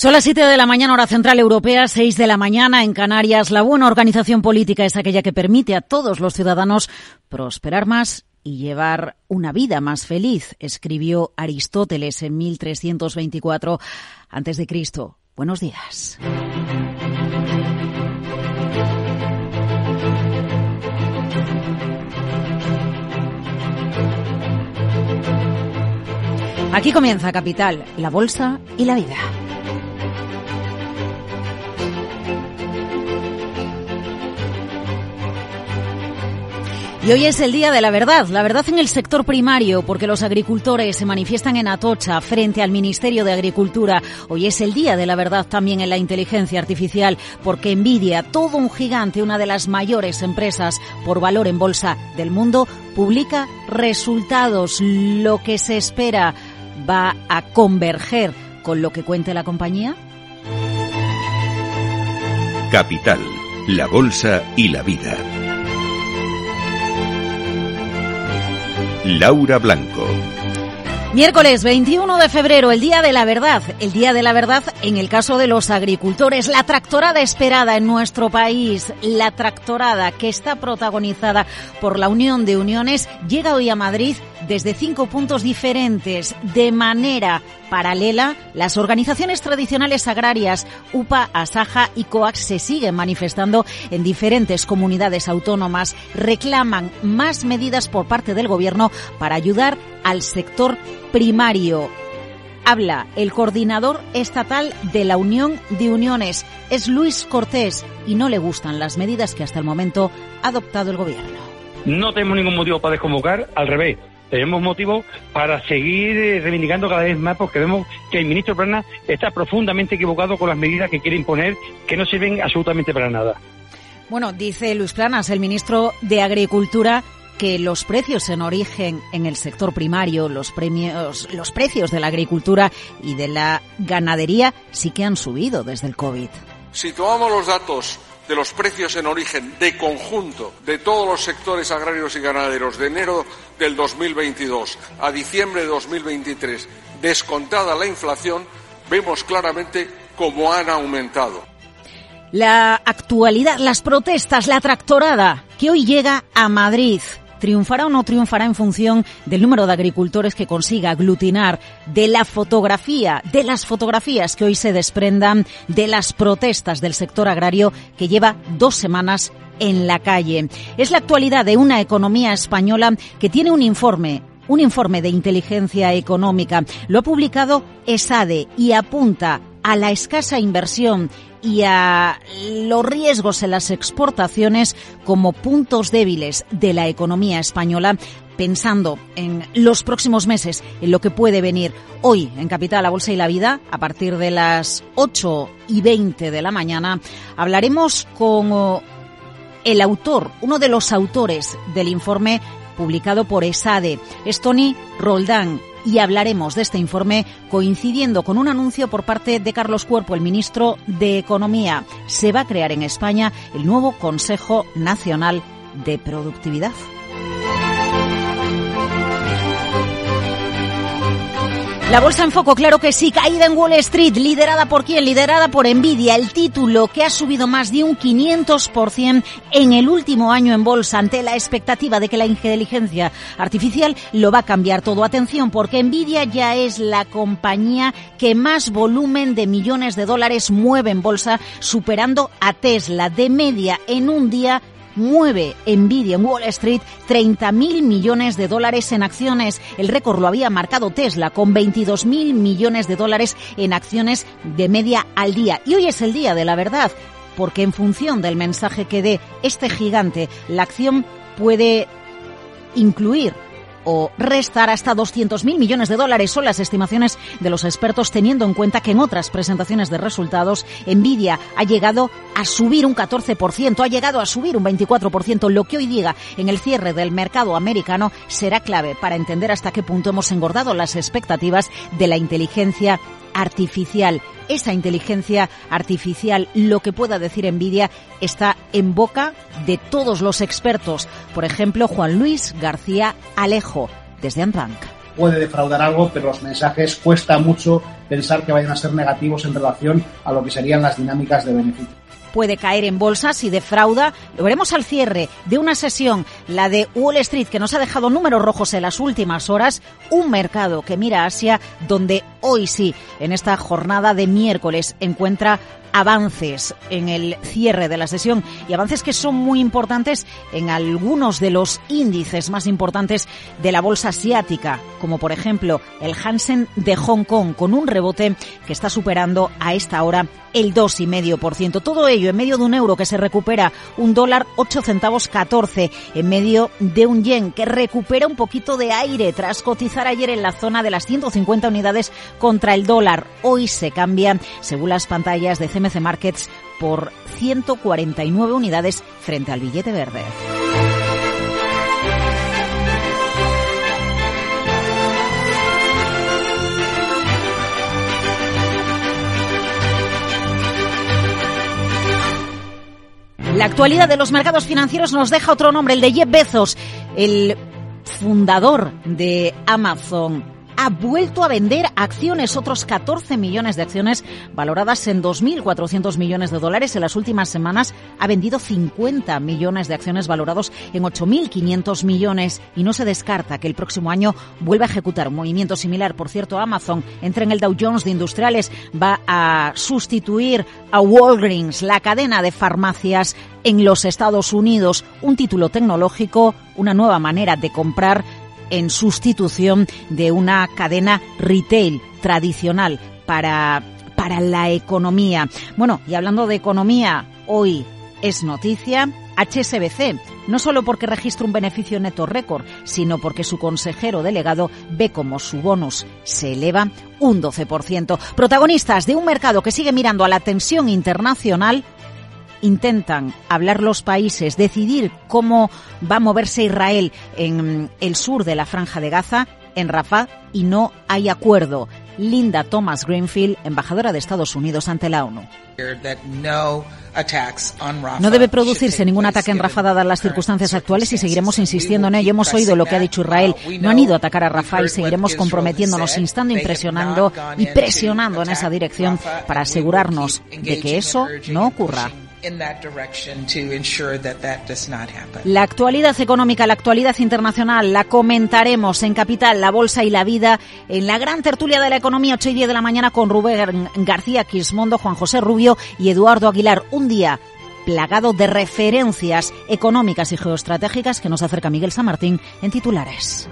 Son las 7 de la mañana, hora central europea, 6 de la mañana en Canarias. La buena organización política es aquella que permite a todos los ciudadanos prosperar más y llevar una vida más feliz, escribió Aristóteles en 1324 a.C. Buenos días. Aquí comienza Capital, la bolsa y la vida. Y hoy es el día de la verdad, la verdad en el sector primario, porque los agricultores se manifiestan en Atocha frente al Ministerio de Agricultura. Hoy es el día de la verdad también en la inteligencia artificial, porque Nvidia, todo un gigante, una de las mayores empresas por valor en bolsa del mundo, publica resultados. Lo que se espera va a converger con lo que cuente la compañía. Capital, la bolsa y la vida. Laura Blanco. Miércoles 21 de febrero, el Día de la Verdad. El Día de la Verdad en el caso de los agricultores. La tractorada esperada en nuestro país, la tractorada que está protagonizada por la Unión de Uniones, llega hoy a Madrid desde cinco puntos diferentes. De manera paralela, las organizaciones tradicionales agrarias UPA, Asaja y COAX se siguen manifestando en diferentes comunidades autónomas. Reclaman más medidas por parte del Gobierno para ayudar al sector primario. Habla el coordinador estatal de la Unión de Uniones. Es Luis Cortés y no le gustan las medidas que hasta el momento ha adoptado el Gobierno. No tenemos ningún motivo para desconvocar, al revés tenemos motivo para seguir eh, reivindicando cada vez más porque vemos que el ministro Plana está profundamente equivocado con las medidas que quiere imponer que no sirven absolutamente para nada. Bueno, dice Luis Planas, el ministro de Agricultura, que los precios en origen en el sector primario, los premios, los precios de la agricultura y de la ganadería sí que han subido desde el COVID. Si tomamos los datos de los precios en origen de conjunto de todos los sectores agrarios y ganaderos de enero del 2022 a diciembre de 2023, descontada la inflación, vemos claramente cómo han aumentado. La actualidad, las protestas, la tractorada que hoy llega a Madrid triunfará o no triunfará en función del número de agricultores que consiga aglutinar, de la fotografía, de las fotografías que hoy se desprendan de las protestas del sector agrario que lleva dos semanas en la calle. Es la actualidad de una economía española que tiene un informe un informe de inteligencia económica. Lo ha publicado ESADE y apunta a la escasa inversión y a los riesgos en las exportaciones como puntos débiles de la economía española pensando en los próximos meses, en lo que puede venir hoy en Capital, la Bolsa y la Vida, a partir de las 8 y 20 de la mañana, hablaremos con oh, el autor, uno de los autores del informe publicado por ESADE, es Tony Roldán, y hablaremos de este informe coincidiendo con un anuncio por parte de Carlos Cuerpo, el ministro de Economía. Se va a crear en España el nuevo Consejo Nacional de Productividad. La bolsa en foco, claro que sí, caída en Wall Street, liderada por quién? Liderada por Nvidia, el título que ha subido más de un 500% en el último año en bolsa ante la expectativa de que la inteligencia artificial lo va a cambiar todo. Atención, porque Nvidia ya es la compañía que más volumen de millones de dólares mueve en bolsa, superando a Tesla de media en un día mueve Nvidia en Wall Street 30 mil millones de dólares en acciones. El récord lo había marcado Tesla con 22 mil millones de dólares en acciones de media al día. Y hoy es el día de la verdad, porque en función del mensaje que dé este gigante, la acción puede incluir o restar hasta 200.000 millones de dólares. Son las estimaciones de los expertos teniendo en cuenta que en otras presentaciones de resultados Nvidia ha llegado a subir un 14%, ha llegado a subir un 24%. Lo que hoy diga en el cierre del mercado americano será clave para entender hasta qué punto hemos engordado las expectativas de la inteligencia artificial. Esa inteligencia artificial, lo que pueda decir Nvidia, está en boca de todos los expertos. Por ejemplo, Juan Luis García Alejo, desde Antbank. puede defraudar algo, pero los mensajes cuesta mucho pensar que vayan a ser negativos en relación a lo que serían las dinámicas de beneficio puede caer en bolsa si defrauda. Lo veremos al cierre de una sesión, la de Wall Street, que nos ha dejado números rojos en las últimas horas. Un mercado que mira a Asia, donde hoy sí, en esta jornada de miércoles, encuentra avances en el cierre de la sesión y avances que son muy importantes en algunos de los índices más importantes de la bolsa asiática, como por ejemplo el Hansen de Hong Kong, con un rebote que está superando a esta hora el 2,5%. Todo ello en medio de un euro que se recupera un dólar 8 centavos 14, en medio de un yen que recupera un poquito de aire tras cotizar ayer en la zona de las 150 unidades contra el dólar. Hoy se cambia, según las pantallas de CMC Markets, por 149 unidades frente al billete verde. La actualidad de los mercados financieros nos deja otro nombre, el de Jeff Bezos, el fundador de Amazon ha vuelto a vender acciones, otros 14 millones de acciones valoradas en 2.400 millones de dólares. En las últimas semanas ha vendido 50 millones de acciones valorados en 8.500 millones y no se descarta que el próximo año vuelva a ejecutar un movimiento similar. Por cierto, Amazon entra en el Dow Jones de Industriales, va a sustituir a Walgreens, la cadena de farmacias en los Estados Unidos, un título tecnológico, una nueva manera de comprar en sustitución de una cadena retail tradicional para, para la economía. Bueno, y hablando de economía, hoy es noticia HSBC, no solo porque registra un beneficio neto récord, sino porque su consejero delegado ve como su bonus se eleva un 12%. Protagonistas de un mercado que sigue mirando a la tensión internacional intentan hablar los países, decidir cómo va a moverse Israel en el sur de la franja de Gaza, en Rafah, y no hay acuerdo. Linda Thomas Greenfield, embajadora de Estados Unidos ante la ONU. No debe producirse ningún ataque en Rafah dadas las circunstancias actuales y seguiremos insistiendo en ello. Hemos oído lo que ha dicho Israel. No han ido a atacar a Rafah y seguiremos comprometiéndonos, instando, impresionando y presionando en esa dirección para asegurarnos de que eso no ocurra. La actualidad económica, la actualidad internacional, la comentaremos en Capital, la Bolsa y la Vida, en la gran tertulia de la economía, 8 y 10 de la mañana, con Rubén García Quismondo, Juan José Rubio y Eduardo Aguilar. Un día plagado de referencias económicas y geoestratégicas que nos acerca Miguel San Martín en titulares.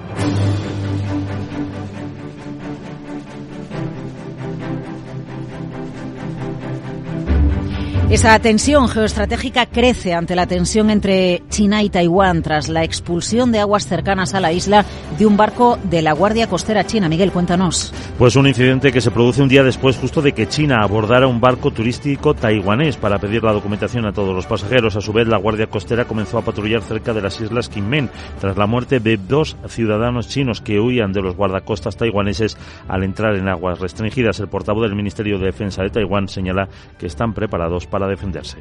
Esa tensión geoestratégica crece ante la tensión entre China y Taiwán tras la expulsión de aguas cercanas a la isla de un barco de la Guardia Costera China. Miguel, cuéntanos. Pues un incidente que se produce un día después justo de que China abordara un barco turístico taiwanés para pedir la documentación a todos los pasajeros. A su vez, la Guardia Costera comenzó a patrullar cerca de las islas Kinmen tras la muerte de dos ciudadanos chinos que huían de los guardacostas taiwaneses al entrar en aguas restringidas. El portavoz del Ministerio de Defensa de Taiwán señala que están preparados para para defenderse.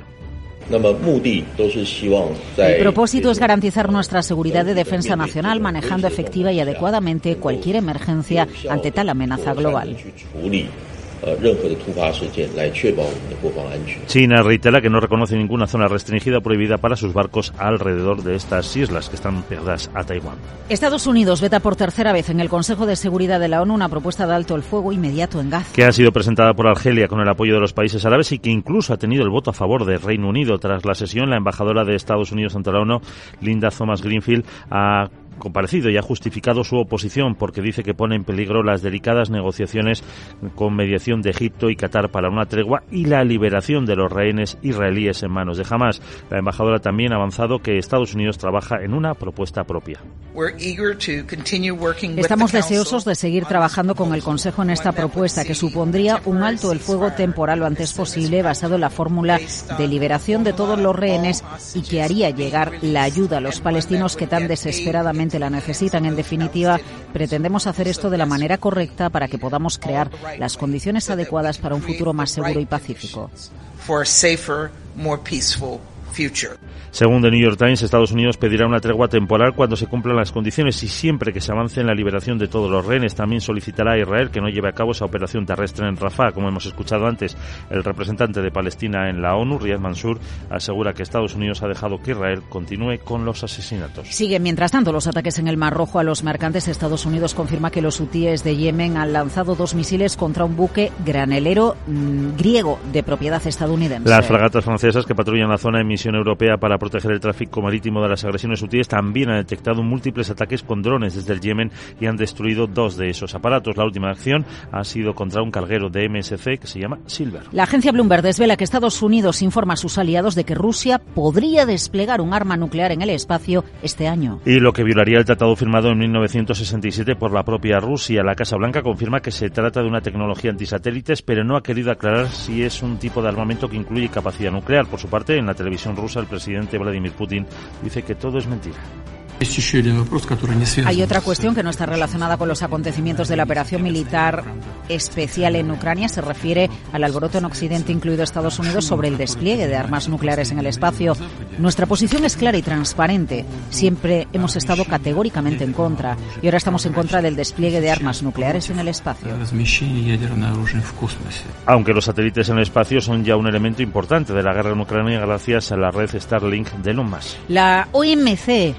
El propósito es garantizar nuestra seguridad de defensa nacional manejando efectiva y adecuadamente cualquier emergencia ante tal amenaza global. China reitera que no reconoce ninguna zona restringida o prohibida para sus barcos alrededor de estas islas que están pegadas a Taiwán. Estados Unidos veta por tercera vez en el Consejo de Seguridad de la ONU una propuesta de alto el fuego inmediato en Gaza. Que ha sido presentada por Argelia con el apoyo de los países árabes y que incluso ha tenido el voto a favor del Reino Unido. Tras la sesión, la embajadora de Estados Unidos ante la ONU, Linda Thomas Greenfield, ha comparecido y ha justificado su oposición porque dice que pone en peligro las delicadas negociaciones con mediación de Egipto y Qatar para una tregua y la liberación de los rehenes israelíes en manos de Hamas. La embajadora también ha avanzado que Estados Unidos trabaja en una propuesta propia. Estamos deseosos de seguir trabajando con el Consejo en esta propuesta que supondría un alto el fuego temporal lo antes posible basado en la fórmula de liberación de todos los rehenes y que haría llegar la ayuda a los palestinos que tan desesperadamente la necesitan. En definitiva, pretendemos hacer esto de la manera correcta para que podamos crear las condiciones adecuadas para un futuro más seguro y pacífico. Según The New York Times, Estados Unidos pedirá una tregua temporal cuando se cumplan las condiciones y siempre que se avance en la liberación de todos los rehenes. También solicitará a Israel que no lleve a cabo esa operación terrestre en Rafah. Como hemos escuchado antes, el representante de Palestina en la ONU, Riyad Mansour, asegura que Estados Unidos ha dejado que Israel continúe con los asesinatos. Siguen, mientras tanto, los ataques en el Mar Rojo a los mercantes. Estados Unidos confirma que los hutíes de Yemen han lanzado dos misiles contra un buque granelero mmm, griego de propiedad estadounidense. Las fragatas francesas que patrullan la zona de misión europea para proteger el tráfico marítimo de las agresiones hutíes también han detectado múltiples ataques con drones desde el Yemen y han destruido dos de esos aparatos. La última acción ha sido contra un carguero de MSC que se llama Silver. La agencia Bloomberg desvela que Estados Unidos informa a sus aliados de que Rusia podría desplegar un arma nuclear en el espacio este año. Y lo que violaría el tratado firmado en 1967 por la propia Rusia. La Casa Blanca confirma que se trata de una tecnología antisatélites, pero no ha querido aclarar si es un tipo de armamento que incluye capacidad nuclear. Por su parte, en la televisión rusa, el presidente Vladimir Putin dice que todo es mentira. Hay otra cuestión que no está relacionada con los acontecimientos de la operación militar especial en Ucrania. Se refiere al alboroto en Occidente, incluido Estados Unidos, sobre el despliegue de armas nucleares en el espacio. Nuestra posición es clara y transparente. Siempre hemos estado categóricamente en contra y ahora estamos en contra del despliegue de armas nucleares en el espacio. Aunque los satélites en el espacio son ya un elemento importante de la guerra en Ucrania gracias a la red Starlink de Elon Musk. La OMC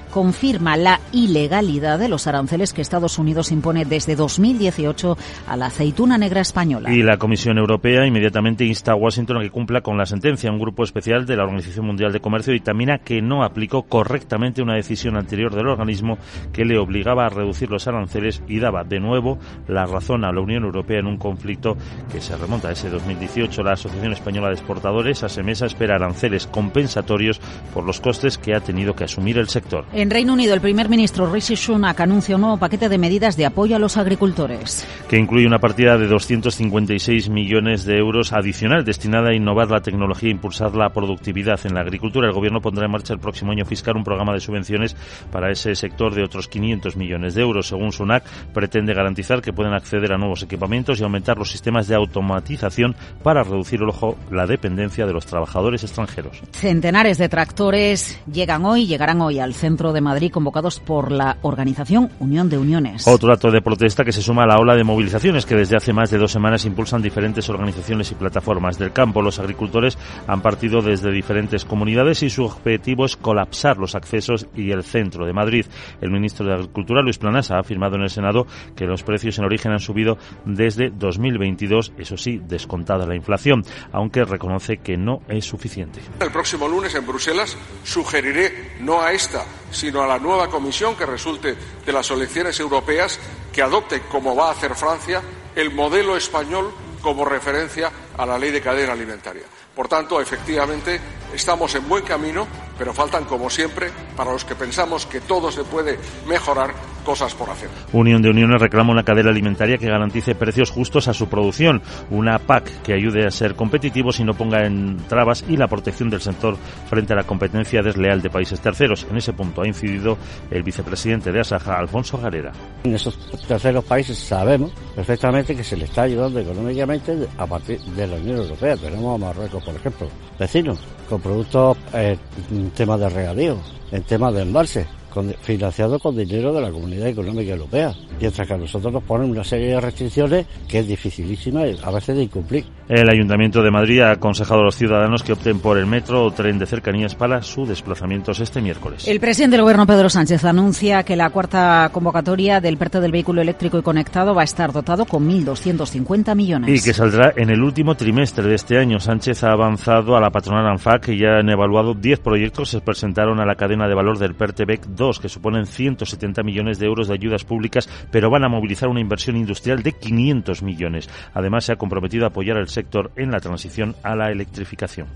confirma la ilegalidad de los aranceles que Estados Unidos impone desde 2018 a la aceituna negra española. Y la Comisión Europea inmediatamente insta a Washington a que cumpla con la sentencia. Un grupo especial de la Organización Mundial de Comercio dictamina que no aplicó correctamente una decisión anterior del organismo que le obligaba a reducir los aranceles y daba de nuevo la razón a la Unión Europea en un conflicto que se remonta a ese 2018. La Asociación Española de Exportadores, ASEMESA, espera aranceles compensatorios por los costes que ha tenido que asumir el sector. En Reino Unido, el primer ministro Rishi Sunak anuncia un nuevo paquete de medidas de apoyo a los agricultores. Que incluye una partida de 256 millones de euros adicional destinada a innovar la tecnología e impulsar la productividad en la agricultura. El Gobierno pondrá en marcha el próximo año fiscal un programa de subvenciones para ese sector de otros 500 millones de euros. Según Sunak, pretende garantizar que pueden acceder a nuevos equipamientos y aumentar los sistemas de automatización para reducir ojo, la dependencia de los trabajadores extranjeros. Centenares de tractores llegan hoy, llegarán hoy al centro de Madrid convocados por la organización Unión de Uniones. Otro acto de protesta que se suma a la ola de movilizaciones que desde hace más de dos semanas impulsan diferentes organizaciones y plataformas del campo. Los agricultores han partido desde diferentes comunidades y su objetivo es colapsar los accesos y el centro de Madrid. El ministro de Agricultura, Luis Planas, ha afirmado en el Senado que los precios en origen han subido desde 2022, eso sí, descontada la inflación, aunque reconoce que no es suficiente. El próximo lunes en Bruselas sugeriré no a esta, sino a la nueva comisión que resulte de las elecciones europeas que adopte, como va a hacer Francia, el modelo español como referencia a la ley de cadena alimentaria. Por tanto, efectivamente, estamos en buen camino, pero faltan, como siempre, para los que pensamos que todo se puede mejorar, cosas por hacer. Unión de Uniones reclama una cadena alimentaria que garantice precios justos a su producción, una PAC que ayude a ser competitivos y no ponga en trabas y la protección del sector frente a la competencia desleal de países terceros. En ese punto ha incidido el vicepresidente de Asaja, Alfonso Garera. En esos terceros países sabemos perfectamente que se le está ayudando económicamente a partir de la Unión Europea. Tenemos a Marruecos, por ejemplo, vecinos, con productos eh, en temas de regadío, en temas de embalse, con, financiado con dinero de la Comunidad Económica Europea. Mientras que a nosotros nos ponen una serie de restricciones que es dificilísima a veces de incumplir. El Ayuntamiento de Madrid ha aconsejado a los ciudadanos que opten por el metro o tren de cercanías para sus desplazamientos este miércoles. El presidente del Gobierno, Pedro Sánchez, anuncia que la cuarta convocatoria del PERTE del vehículo eléctrico y conectado va a estar dotado con 1.250 millones. Y que saldrá en el último trimestre de este año. Sánchez ha avanzado a la patronal ANFAC que ya han evaluado 10 proyectos que se presentaron a la cadena de valor del PERTE BEC 2, que suponen 170 millones de euros de ayudas públicas, pero van a movilizar una inversión industrial de 500 millones. Además, se ha comprometido a apoyar al sector en la transición a la electrificación.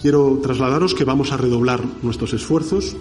Quiero trasladaros que vamos a redoblar nuestros esfuerzos,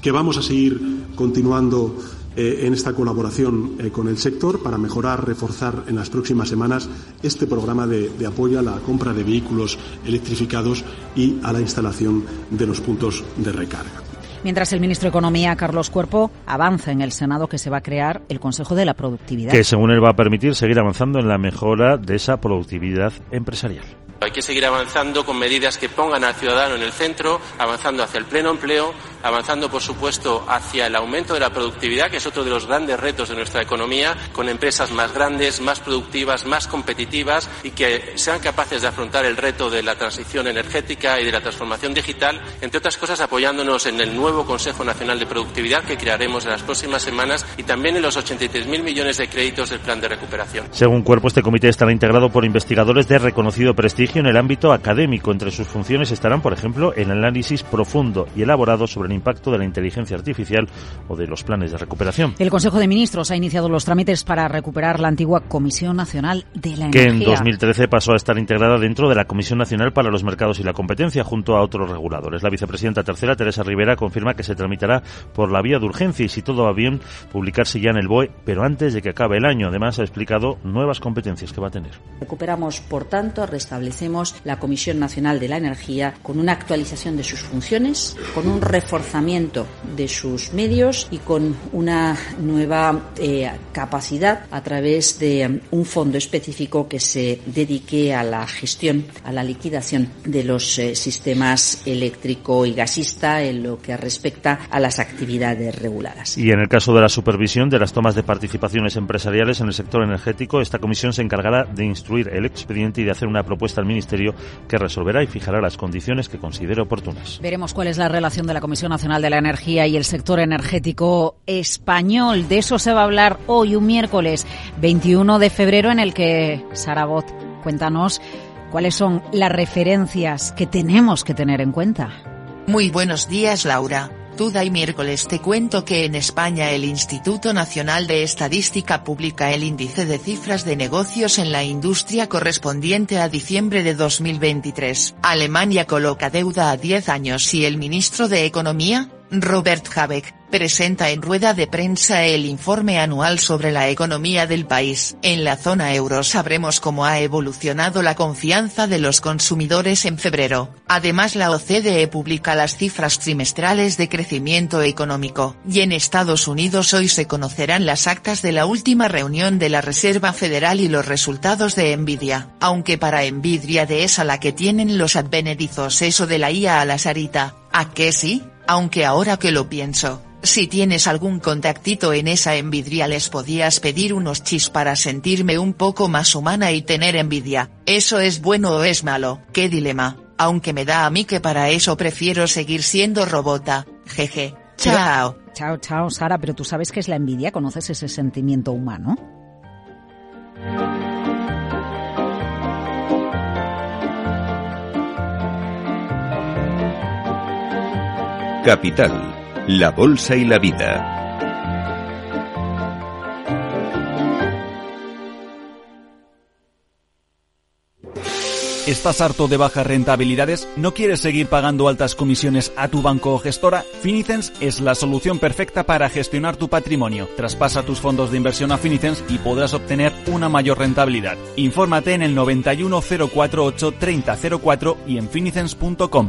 que vamos a seguir continuando eh, en esta colaboración eh, con el sector para mejorar, reforzar en las próximas semanas este programa de apoyo a la compra de vehículos electrificados y a la instalación de los puntos de recarga. Mientras el ministro de Economía, Carlos Cuerpo, avanza en el Senado que se va a crear el Consejo de la Productividad. Que según él va a permitir seguir avanzando en la mejora de esa productividad empresarial. Hay que seguir avanzando con medidas que pongan al ciudadano en el centro, avanzando hacia el pleno empleo, avanzando, por supuesto, hacia el aumento de la productividad, que es otro de los grandes retos de nuestra economía, con empresas más grandes, más productivas, más competitivas y que sean capaces de afrontar el reto de la transición energética y de la transformación digital, entre otras cosas apoyándonos en el nuevo Consejo Nacional de Productividad que crearemos en las próximas semanas y también en los 83.000 millones de créditos del plan de recuperación. Según Cuerpo, este comité estará integrado por investigadores de reconocido prestigio en el ámbito académico. Entre sus funciones estarán, por ejemplo, el análisis profundo y elaborado sobre el impacto de la inteligencia artificial o de los planes de recuperación. El Consejo de Ministros ha iniciado los trámites para recuperar la antigua Comisión Nacional de la Energía. Que en 2013 pasó a estar integrada dentro de la Comisión Nacional para los Mercados y la Competencia junto a otros reguladores. La vicepresidenta tercera, Teresa Rivera, confirma que se tramitará por la vía de urgencia y, si todo va bien, publicarse ya en el BOE, pero antes de que acabe el año. Además, ha explicado nuevas competencias que va a tener. Recuperamos, por tanto, restablecemos la Comisión Nacional de la Energía con una actualización de sus funciones, con un reforzamiento de sus medios y con una nueva eh, capacidad a través de um, un fondo específico que se dedique a la gestión, a la liquidación de los eh, sistemas eléctrico y gasista en lo que respecta a las actividades reguladas. Y en el caso de la supervisión de las tomas de participaciones empresariales en el sector energético, esta comisión se encargará de instruir el expediente y de hacer una propuesta Ministerio que resolverá y fijará las condiciones que considere oportunas. Veremos cuál es la relación de la Comisión Nacional de la Energía y el sector energético español. De eso se va a hablar hoy, un miércoles 21 de febrero, en el que Sarabot, cuéntanos cuáles son las referencias que tenemos que tener en cuenta. Muy buenos días, Laura. Tuda y miércoles te cuento que en España el Instituto Nacional de Estadística publica el índice de cifras de negocios en la industria correspondiente a diciembre de 2023. Alemania coloca deuda a 10 años y el ministro de Economía, Robert Habeck, presenta en rueda de prensa el informe anual sobre la economía del país. En la zona euro sabremos cómo ha evolucionado la confianza de los consumidores en febrero. Además la OCDE publica las cifras trimestrales de crecimiento económico. Y en Estados Unidos hoy se conocerán las actas de la última reunión de la Reserva Federal y los resultados de Nvidia. Aunque para Nvidia de esa la que tienen los advenedizos eso de la IA a la Sarita, ¿a qué sí? Aunque ahora que lo pienso, si tienes algún contactito en esa envidia les podías pedir unos chis para sentirme un poco más humana y tener envidia, ¿eso es bueno o es malo? ¿Qué dilema? Aunque me da a mí que para eso prefiero seguir siendo robota, jeje. Chao. Chao, chao, Sara, pero tú sabes qué es la envidia, ¿conoces ese sentimiento humano? Capital, la Bolsa y la Vida. ¿Estás harto de bajas rentabilidades? ¿No quieres seguir pagando altas comisiones a tu banco o gestora? Finicens es la solución perfecta para gestionar tu patrimonio. Traspasa tus fondos de inversión a Finicens y podrás obtener una mayor rentabilidad. Infórmate en el 91 048 3004 y en finicens.com.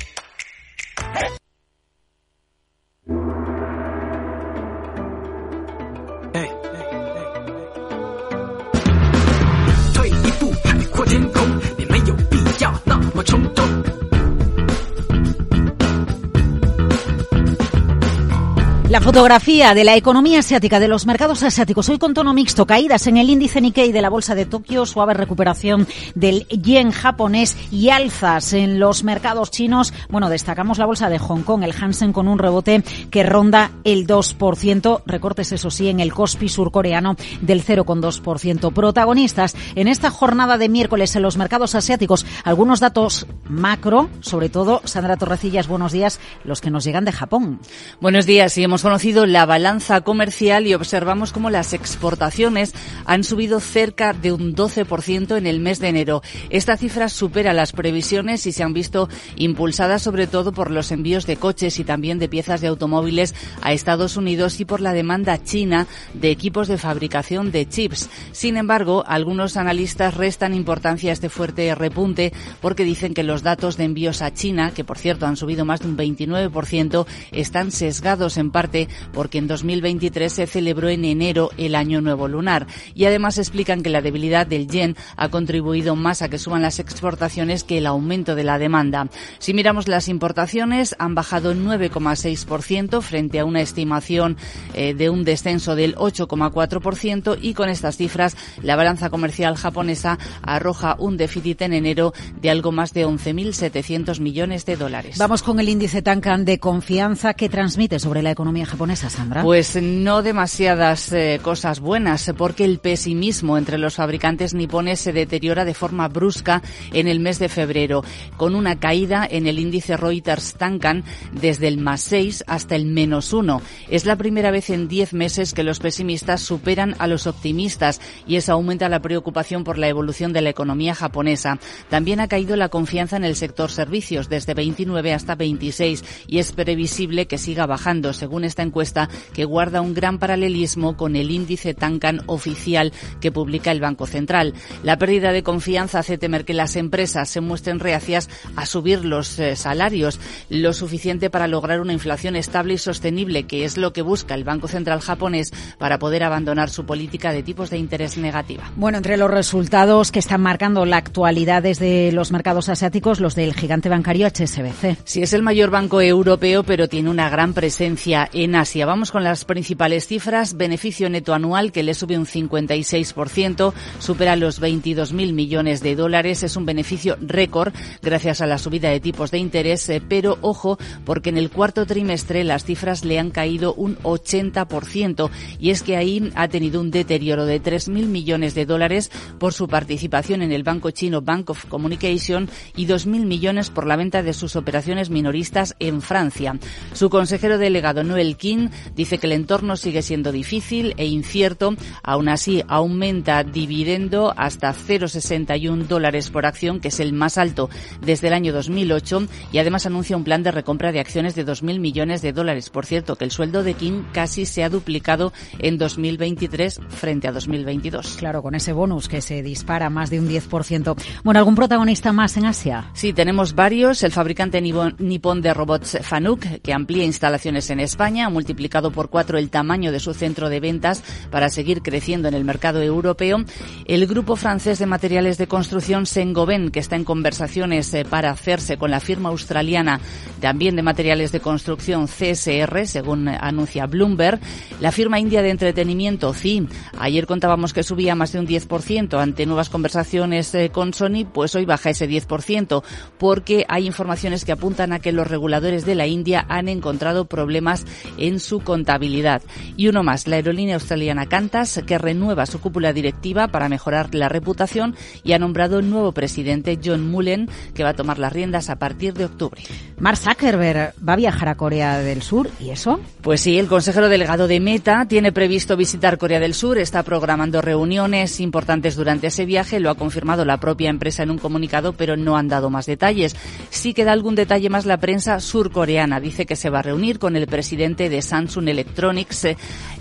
La fotografía de la economía asiática, de los mercados asiáticos, hoy con tono mixto, caídas en el índice Nikkei de la bolsa de Tokio, suave recuperación del yen japonés y alzas en los mercados chinos. Bueno, destacamos la bolsa de Hong Kong, el Hansen con un rebote que ronda el 2%, recortes eso sí en el Kospi surcoreano del 0,2%. Protagonistas en esta jornada de miércoles en los mercados asiáticos, algunos datos macro, sobre todo, Sandra Torrecillas, buenos días, los que nos llegan de Japón. Buenos días, y hemos Hemos conocido la balanza comercial y observamos cómo las exportaciones han subido cerca de un 12% en el mes de enero. Esta cifra supera las previsiones y se han visto impulsadas sobre todo por los envíos de coches y también de piezas de automóviles a Estados Unidos y por la demanda china de equipos de fabricación de chips. Sin embargo, algunos analistas restan importancia a este fuerte repunte porque dicen que los datos de envíos a China, que por cierto han subido más de un 29%, están sesgados en parte porque en 2023 se celebró en enero el Año Nuevo Lunar. Y además explican que la debilidad del yen ha contribuido más a que suban las exportaciones que el aumento de la demanda. Si miramos las importaciones, han bajado 9,6% frente a una estimación eh, de un descenso del 8,4% y con estas cifras la balanza comercial japonesa arroja un déficit en enero de algo más de 11.700 millones de dólares. Vamos con el índice Tankan de confianza que transmite sobre la economía japonesa, Sandra. Pues no demasiadas eh, cosas buenas, porque el pesimismo entre los fabricantes nipones se deteriora de forma brusca en el mes de febrero, con una caída en el índice Reuters Tankan desde el más 6 hasta el menos 1. Es la primera vez en 10 meses que los pesimistas superan a los optimistas y eso aumenta la preocupación por la evolución de la economía japonesa. También ha caído la confianza en el sector servicios desde 29 hasta 26 y es previsible que siga bajando, según esta encuesta que guarda un gran paralelismo con el índice Tankan oficial que publica el Banco Central. La pérdida de confianza hace temer que las empresas se muestren reacias a subir los eh, salarios lo suficiente para lograr una inflación estable y sostenible, que es lo que busca el Banco Central japonés para poder abandonar su política de tipos de interés negativa. Bueno, entre los resultados que están marcando la actualidad desde los mercados asiáticos, los del gigante bancario HSBC. Sí, es el mayor banco europeo, pero tiene una gran presencia en Asia. Vamos con las principales cifras. Beneficio neto anual que le sube un 56%, supera los 22.000 millones de dólares. Es un beneficio récord gracias a la subida de tipos de interés, eh, pero ojo, porque en el cuarto trimestre las cifras le han caído un 80% y es que ahí ha tenido un deterioro de 3.000 millones de dólares por su participación en el banco chino Bank of Communication y 2.000 millones por la venta de sus operaciones minoristas en Francia. Su consejero delegado Noel King dice que el entorno sigue siendo difícil e incierto, aún así aumenta dividendo hasta 0,61 dólares por acción, que es el más alto desde el año 2008 y además anuncia un plan de recompra de acciones de 2.000 millones de dólares. Por cierto, que el sueldo de King casi se ha duplicado en 2023 frente a 2022. Claro, con ese bonus que se dispara más de un 10%. Bueno, ¿algún protagonista más en Asia? Sí, tenemos varios. El fabricante nipón de robots Fanuc, que amplía instalaciones en España, ha multiplicado por cuatro el tamaño de su centro de ventas para seguir creciendo en el mercado europeo. El grupo francés de materiales de construcción Sengoven, que está en conversaciones eh, para hacerse con la firma australiana también de materiales de construcción CSR, según anuncia Bloomberg. La firma india de entretenimiento CI, ayer contábamos que subía más de un 10% ante nuevas conversaciones eh, con Sony, pues hoy baja ese 10% porque hay informaciones que apuntan a que los reguladores de la India han encontrado problemas en su contabilidad. Y uno más, la aerolínea australiana Qantas, que renueva su cúpula directiva para mejorar la reputación y ha nombrado un nuevo presidente, John Mullen, que va a tomar las riendas a partir de octubre. Mark Zuckerberg va a viajar a Corea del Sur, ¿y eso? Pues sí, el consejero delegado de Meta tiene previsto visitar Corea del Sur, está programando reuniones importantes durante ese viaje, lo ha confirmado la propia empresa en un comunicado, pero no han dado más detalles. Sí que da algún detalle más la prensa surcoreana. Dice que se va a reunir con el presidente de Samsung Electronics.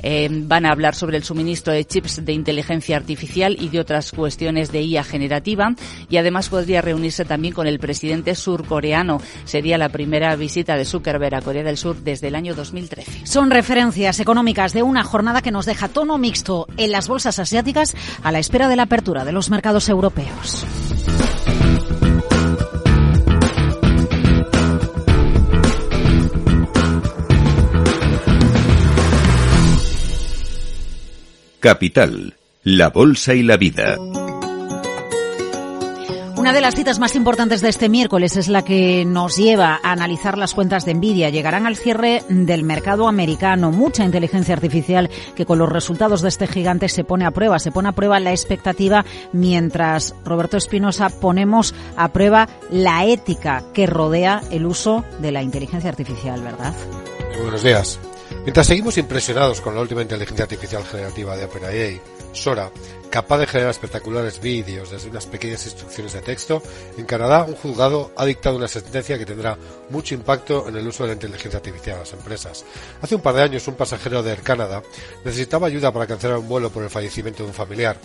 Eh, van a hablar sobre el suministro de chips de inteligencia artificial y de otras cuestiones de IA generativa. Y además podría reunirse también con el presidente surcoreano. Sería la primera visita de Zuckerberg a Corea del Sur desde el año 2013. Son referencias económicas de una jornada que nos deja tono mixto en las bolsas asiáticas a la espera de la apertura de los mercados europeos. Capital, la Bolsa y la Vida. Una de las citas más importantes de este miércoles es la que nos lleva a analizar las cuentas de Nvidia. Llegarán al cierre del mercado americano. Mucha inteligencia artificial que con los resultados de este gigante se pone a prueba. Se pone a prueba la expectativa mientras Roberto Espinosa ponemos a prueba la ética que rodea el uso de la inteligencia artificial, ¿verdad? Buenos días. Mientras seguimos impresionados con la última inteligencia artificial generativa de OpenAI, Sora, capaz de generar espectaculares vídeos desde unas pequeñas instrucciones de texto, en Canadá un juzgado ha dictado una sentencia que tendrá mucho impacto en el uso de la inteligencia artificial en las empresas. Hace un par de años un pasajero de Air Canada necesitaba ayuda para cancelar un vuelo por el fallecimiento de un familiar.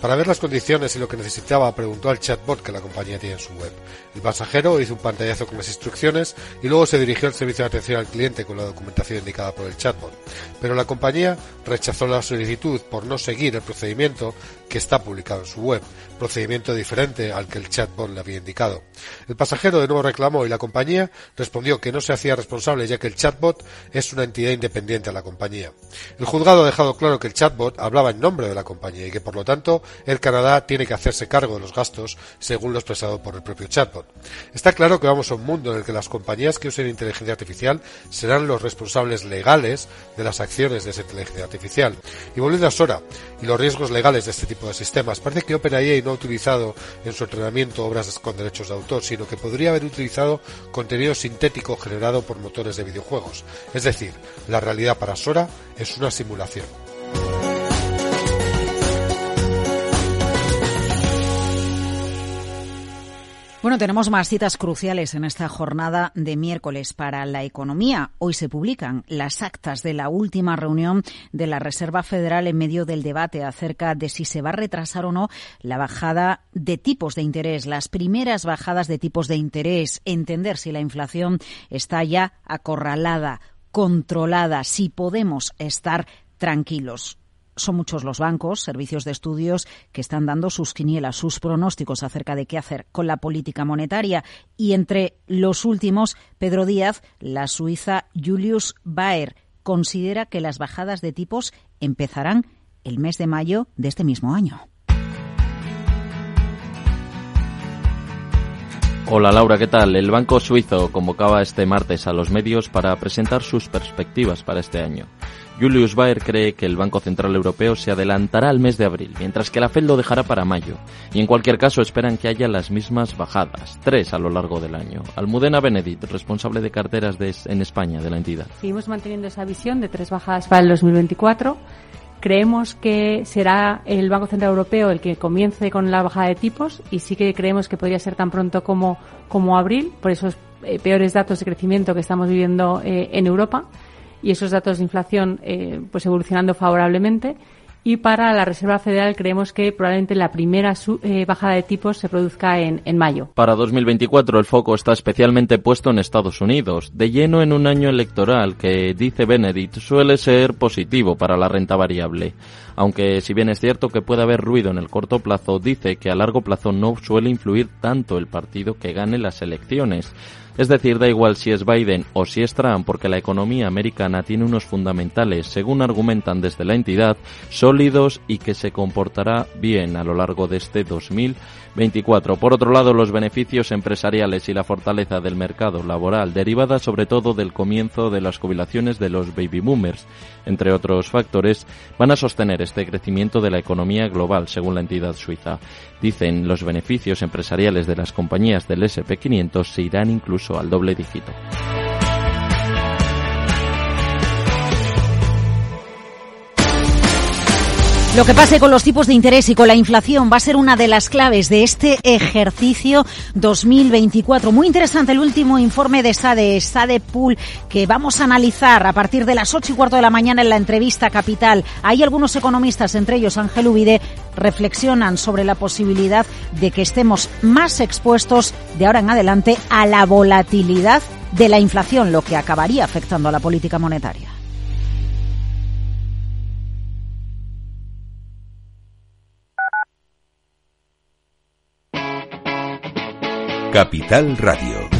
Para ver las condiciones y lo que necesitaba, preguntó al chatbot que la compañía tiene en su web. El pasajero hizo un pantallazo con las instrucciones y luego se dirigió al servicio de atención al cliente con la documentación indicada por el chatbot. Pero la compañía rechazó la solicitud por no seguir el procedimiento que está publicado en su web, procedimiento diferente al que el chatbot le había indicado. El pasajero de nuevo reclamó y la compañía respondió que no se hacía responsable ya que el chatbot es una entidad independiente a la compañía. El juzgado ha dejado claro que el chatbot hablaba en nombre de la compañía y que por lo tanto el Canadá tiene que hacerse cargo de los gastos según lo expresado por el propio chatbot. Está claro que vamos a un mundo en el que las compañías que usen inteligencia artificial serán los responsables legales de las acciones de esa inteligencia artificial. Y volviendo a Sora y los riesgos legales de este tipo de sistemas, parece que OpenAI no ha utilizado en su entrenamiento obras con derechos de autor, sino que podría haber utilizado contenido sintético generado por motores de videojuegos. Es decir, la realidad para Sora es una simulación. Bueno, tenemos más citas cruciales en esta jornada de miércoles para la economía. Hoy se publican las actas de la última reunión de la Reserva Federal en medio del debate acerca de si se va a retrasar o no la bajada de tipos de interés, las primeras bajadas de tipos de interés, entender si la inflación está ya acorralada, controlada, si podemos estar tranquilos son muchos los bancos, servicios de estudios que están dando sus quinielas, sus pronósticos acerca de qué hacer con la política monetaria. Y entre los últimos, Pedro Díaz, la suiza Julius Baer, considera que las bajadas de tipos empezarán el mes de mayo de este mismo año. Hola Laura, ¿qué tal? El Banco Suizo convocaba este martes a los medios para presentar sus perspectivas para este año. Julius Baer cree que el Banco Central Europeo se adelantará al mes de abril, mientras que la Fed lo dejará para mayo. Y en cualquier caso esperan que haya las mismas bajadas, tres a lo largo del año. Almudena Benedict, responsable de carteras de, en España de la entidad. Seguimos manteniendo esa visión de tres bajadas para el 2024. Creemos que será el Banco Central Europeo el que comience con la bajada de tipos y sí que creemos que podría ser tan pronto como, como abril, por esos eh, peores datos de crecimiento que estamos viviendo eh, en Europa y esos datos de inflación eh, pues evolucionando favorablemente. Y para la Reserva Federal creemos que probablemente la primera eh, bajada de tipos se produzca en, en, mayo. Para 2024 el foco está especialmente puesto en Estados Unidos, de lleno en un año electoral que, dice Benedict, suele ser positivo para la renta variable. Aunque si bien es cierto que puede haber ruido en el corto plazo, dice que a largo plazo no suele influir tanto el partido que gane las elecciones. Es decir, da igual si es Biden o si es Trump, porque la economía americana tiene unos fundamentales, según argumentan desde la entidad, sólidos y que se comportará bien a lo largo de este 2024. Por otro lado, los beneficios empresariales y la fortaleza del mercado laboral, derivada sobre todo del comienzo de las jubilaciones de los baby boomers, entre otros factores, van a sostener este crecimiento de la economía global, según la entidad suiza. Dicen los beneficios empresariales de las compañías del SP500 se irán incluso al doble dígito. Lo que pase con los tipos de interés y con la inflación va a ser una de las claves de este ejercicio 2024. Muy interesante el último informe de SADE, SADE Pool, que vamos a analizar a partir de las ocho y cuarto de la mañana en la entrevista Capital. Hay algunos economistas, entre ellos Ángel Ubide, reflexionan sobre la posibilidad de que estemos más expuestos de ahora en adelante a la volatilidad de la inflación, lo que acabaría afectando a la política monetaria. Capital Radio.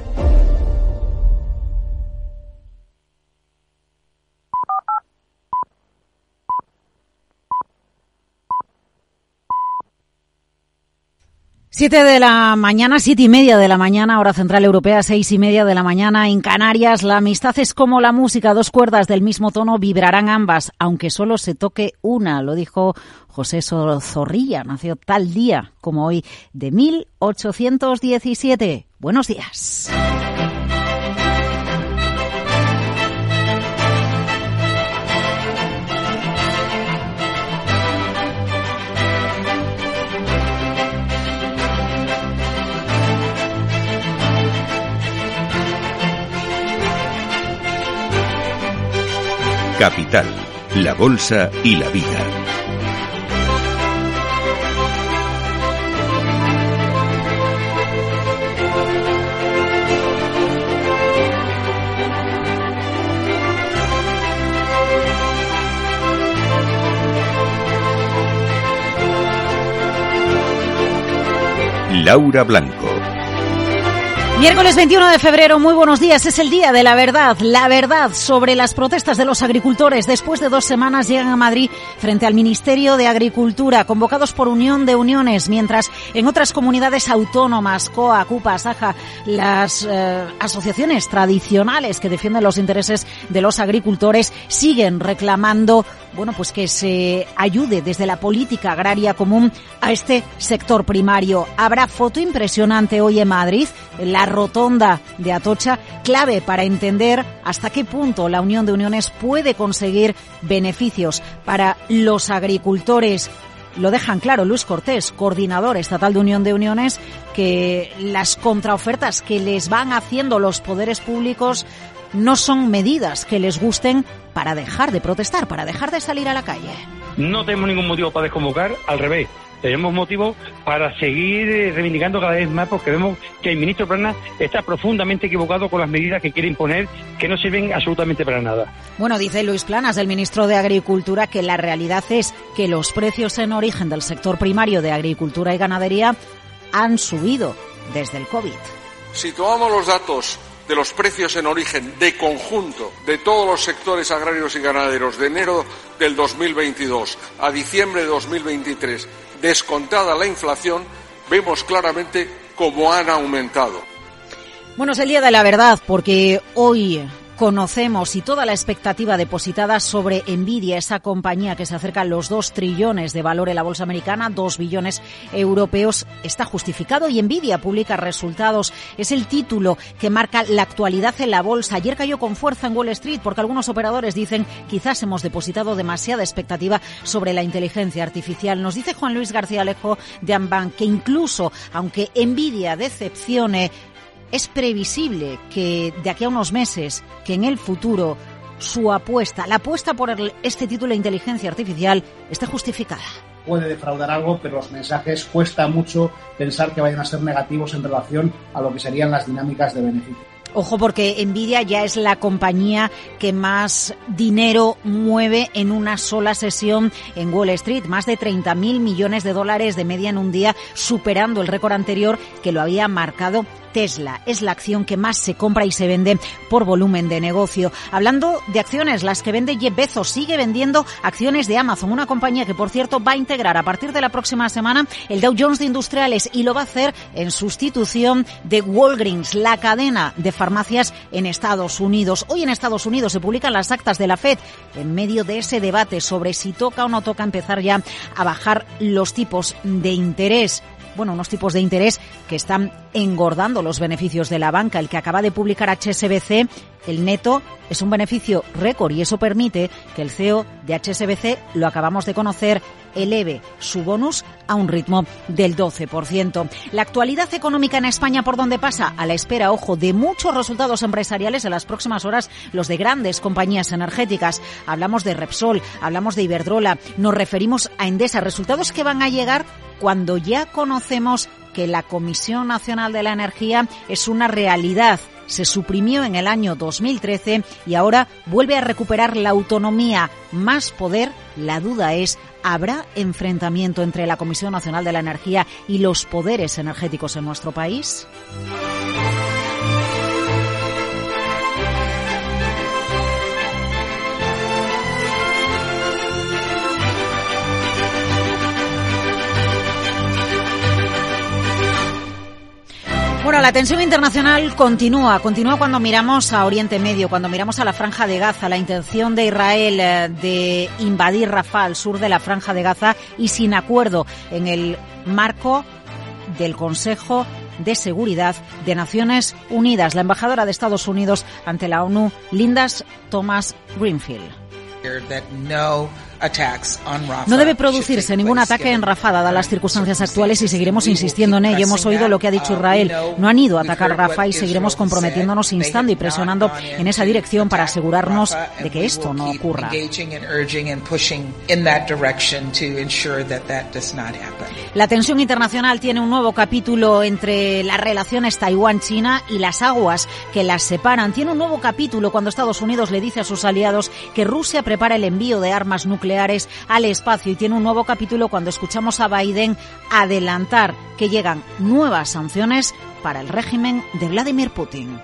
Siete de la mañana, siete y media de la mañana, hora central europea, seis y media de la mañana en Canarias. La amistad es como la música, dos cuerdas del mismo tono vibrarán ambas, aunque solo se toque una, lo dijo José Zorrilla. Nació tal día como hoy de 1817. Buenos días. Capital, la Bolsa y la Vida. Laura Blanco. Miércoles 21 de febrero, muy buenos días. Es el día de la verdad. La verdad sobre las protestas de los agricultores. Después de dos semanas llegan a Madrid frente al Ministerio de Agricultura, convocados por Unión de Uniones, mientras en otras comunidades autónomas, COA, CUPA, SAJA, las eh, asociaciones tradicionales que defienden los intereses de los agricultores siguen reclamando bueno, pues que se ayude desde la política agraria común a este sector primario. Habrá foto impresionante hoy en Madrid, en la rotonda de Atocha, clave para entender hasta qué punto la Unión de Uniones puede conseguir beneficios para los agricultores lo dejan claro Luis Cortés, coordinador estatal de Unión de Uniones, que las contraofertas que les van haciendo los poderes públicos no son medidas que les gusten para dejar de protestar, para dejar de salir a la calle. No tenemos ningún motivo para desconvocar, al revés. Tenemos motivo para seguir eh, reivindicando cada vez más porque vemos que el ministro Plana está profundamente equivocado con las medidas que quiere imponer que no sirven absolutamente para nada. Bueno, dice Luis Planas, el ministro de Agricultura, que la realidad es que los precios en origen del sector primario de agricultura y ganadería han subido desde el COVID. Si tomamos los datos de los precios en origen de conjunto de todos los sectores agrarios y ganaderos de enero del 2022 a diciembre de 2023, descontada la inflación, vemos claramente cómo han aumentado. Bueno, es el día de la verdad porque hoy conocemos y toda la expectativa depositada sobre Nvidia, esa compañía que se acerca a los dos trillones de valor en la bolsa americana, dos billones europeos, está justificado y Nvidia publica resultados. Es el título que marca la actualidad en la bolsa. Ayer cayó con fuerza en Wall Street porque algunos operadores dicen quizás hemos depositado demasiada expectativa sobre la inteligencia artificial. Nos dice Juan Luis García Alejo de Ambank que incluso aunque Nvidia decepcione, es previsible que de aquí a unos meses, que en el futuro, su apuesta, la apuesta por este título de inteligencia artificial, esté justificada. Puede defraudar algo, pero los mensajes cuesta mucho pensar que vayan a ser negativos en relación a lo que serían las dinámicas de beneficio. Ojo porque Nvidia ya es la compañía que más dinero mueve en una sola sesión en Wall Street, más de 30 mil millones de dólares de media en un día, superando el récord anterior que lo había marcado Tesla. Es la acción que más se compra y se vende por volumen de negocio. Hablando de acciones, las que vende Jeff Bezos sigue vendiendo acciones de Amazon, una compañía que, por cierto, va a integrar a partir de la próxima semana el Dow Jones de Industriales y lo va a hacer en sustitución de Walgreens, la cadena de farmacias en Estados Unidos. Hoy en Estados Unidos se publican las actas de la Fed en medio de ese debate sobre si toca o no toca empezar ya a bajar los tipos de interés bueno, unos tipos de interés que están engordando los beneficios de la banca. El que acaba de publicar HSBC, el neto, es un beneficio récord y eso permite que el CEO de HSBC, lo acabamos de conocer, eleve su bonus a un ritmo del 12%. La actualidad económica en España por dónde pasa a la espera, ojo, de muchos resultados empresariales en las próximas horas, los de grandes compañías energéticas. Hablamos de Repsol, hablamos de Iberdrola, nos referimos a Endesa, resultados que van a llegar cuando ya conocemos que la Comisión Nacional de la Energía es una realidad se suprimió en el año 2013 y ahora vuelve a recuperar la autonomía, más poder. La duda es, ¿habrá enfrentamiento entre la Comisión Nacional de la Energía y los poderes energéticos en nuestro país? Bueno, la tensión internacional continúa, continúa cuando miramos a Oriente Medio, cuando miramos a la Franja de Gaza, la intención de Israel eh, de invadir Rafah, al sur de la Franja de Gaza, y sin acuerdo en el marco del Consejo de Seguridad de Naciones Unidas. La embajadora de Estados Unidos ante la ONU, Lindas Thomas Greenfield. No debe producirse ningún ataque en Rafah, dadas las circunstancias actuales, y seguiremos insistiendo en ello. Hemos oído lo que ha dicho uh, Israel. No han ido a atacar Rafah y seguiremos comprometiéndonos, instando y presionando en esa dirección para asegurarnos de que esto no ocurra. La tensión internacional tiene un nuevo capítulo entre las relaciones Taiwán-China y las aguas que las separan. Tiene un nuevo capítulo cuando Estados Unidos le dice a sus aliados que Rusia prepara el envío de armas nucleares al espacio y tiene un nuevo capítulo cuando escuchamos a Biden adelantar que llegan nuevas sanciones para el régimen de Vladimir Putin.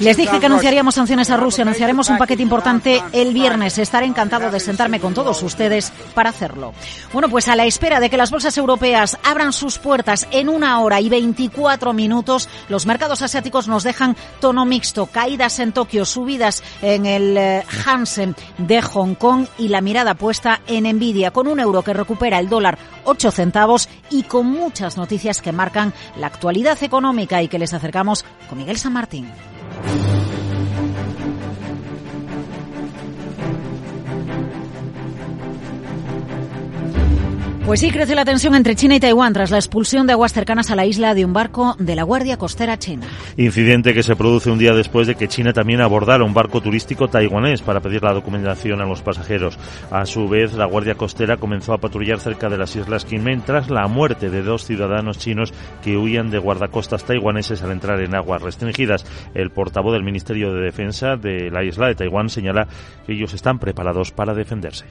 Les dije que anunciaríamos sanciones a Rusia, anunciaremos un paquete importante el viernes. Estaré encantado de sentarme con todos ustedes para hacerlo. Bueno, pues a la espera de que las bolsas europeas abran sus puertas en una hora y 24 minutos, los mercados asiáticos nos dejan tono mixto, caídas en Tokio, subidas en el eh, Hansen de Hong Kong y la mirada puesta en Nvidia, con un euro que recupera el dólar 8 centavos y con muchas noticias que marcan la actualidad económica y que les acercamos con Miguel San Martín. Pues sí, crece la tensión entre China y Taiwán tras la expulsión de aguas cercanas a la isla de un barco de la Guardia Costera China. Incidente que se produce un día después de que China también abordara un barco turístico taiwanés para pedir la documentación a los pasajeros. A su vez, la Guardia Costera comenzó a patrullar cerca de las islas Kinmen tras la muerte de dos ciudadanos chinos que huían de guardacostas taiwaneses al entrar en aguas restringidas. El portavoz del Ministerio de Defensa de la isla de Taiwán señala que ellos están preparados para defenderse.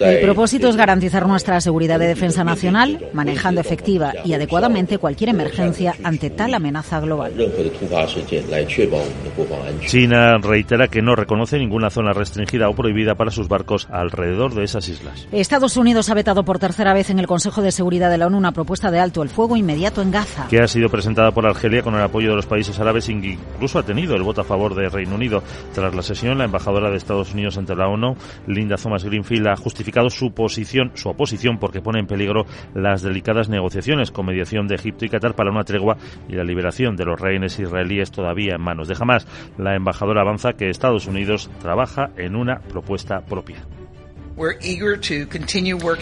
El propósito es garantizar nuestra seguridad de defensa nacional, manejando efectiva y adecuadamente cualquier emergencia ante tal amenaza global. China reitera que no reconoce ninguna zona restringida o prohibida para sus barcos alrededor de esas islas. Estados Unidos ha vetado por tercera vez en el Consejo de Seguridad de la ONU una propuesta de alto el fuego inmediato en Gaza. Que ha sido presentada por Argelia con el apoyo de los países árabes incluso ha tenido el voto a favor de Reino Unido. Tras la sesión, la embajadora de Estados Unidos ante la ONU, Linda Thomas Greenfield, ha justificado su su oposición porque pone en peligro las delicadas negociaciones con mediación de Egipto y Qatar para una tregua y la liberación de los rehenes israelíes todavía en manos de Hamas. La embajadora avanza que Estados Unidos trabaja en una propuesta propia.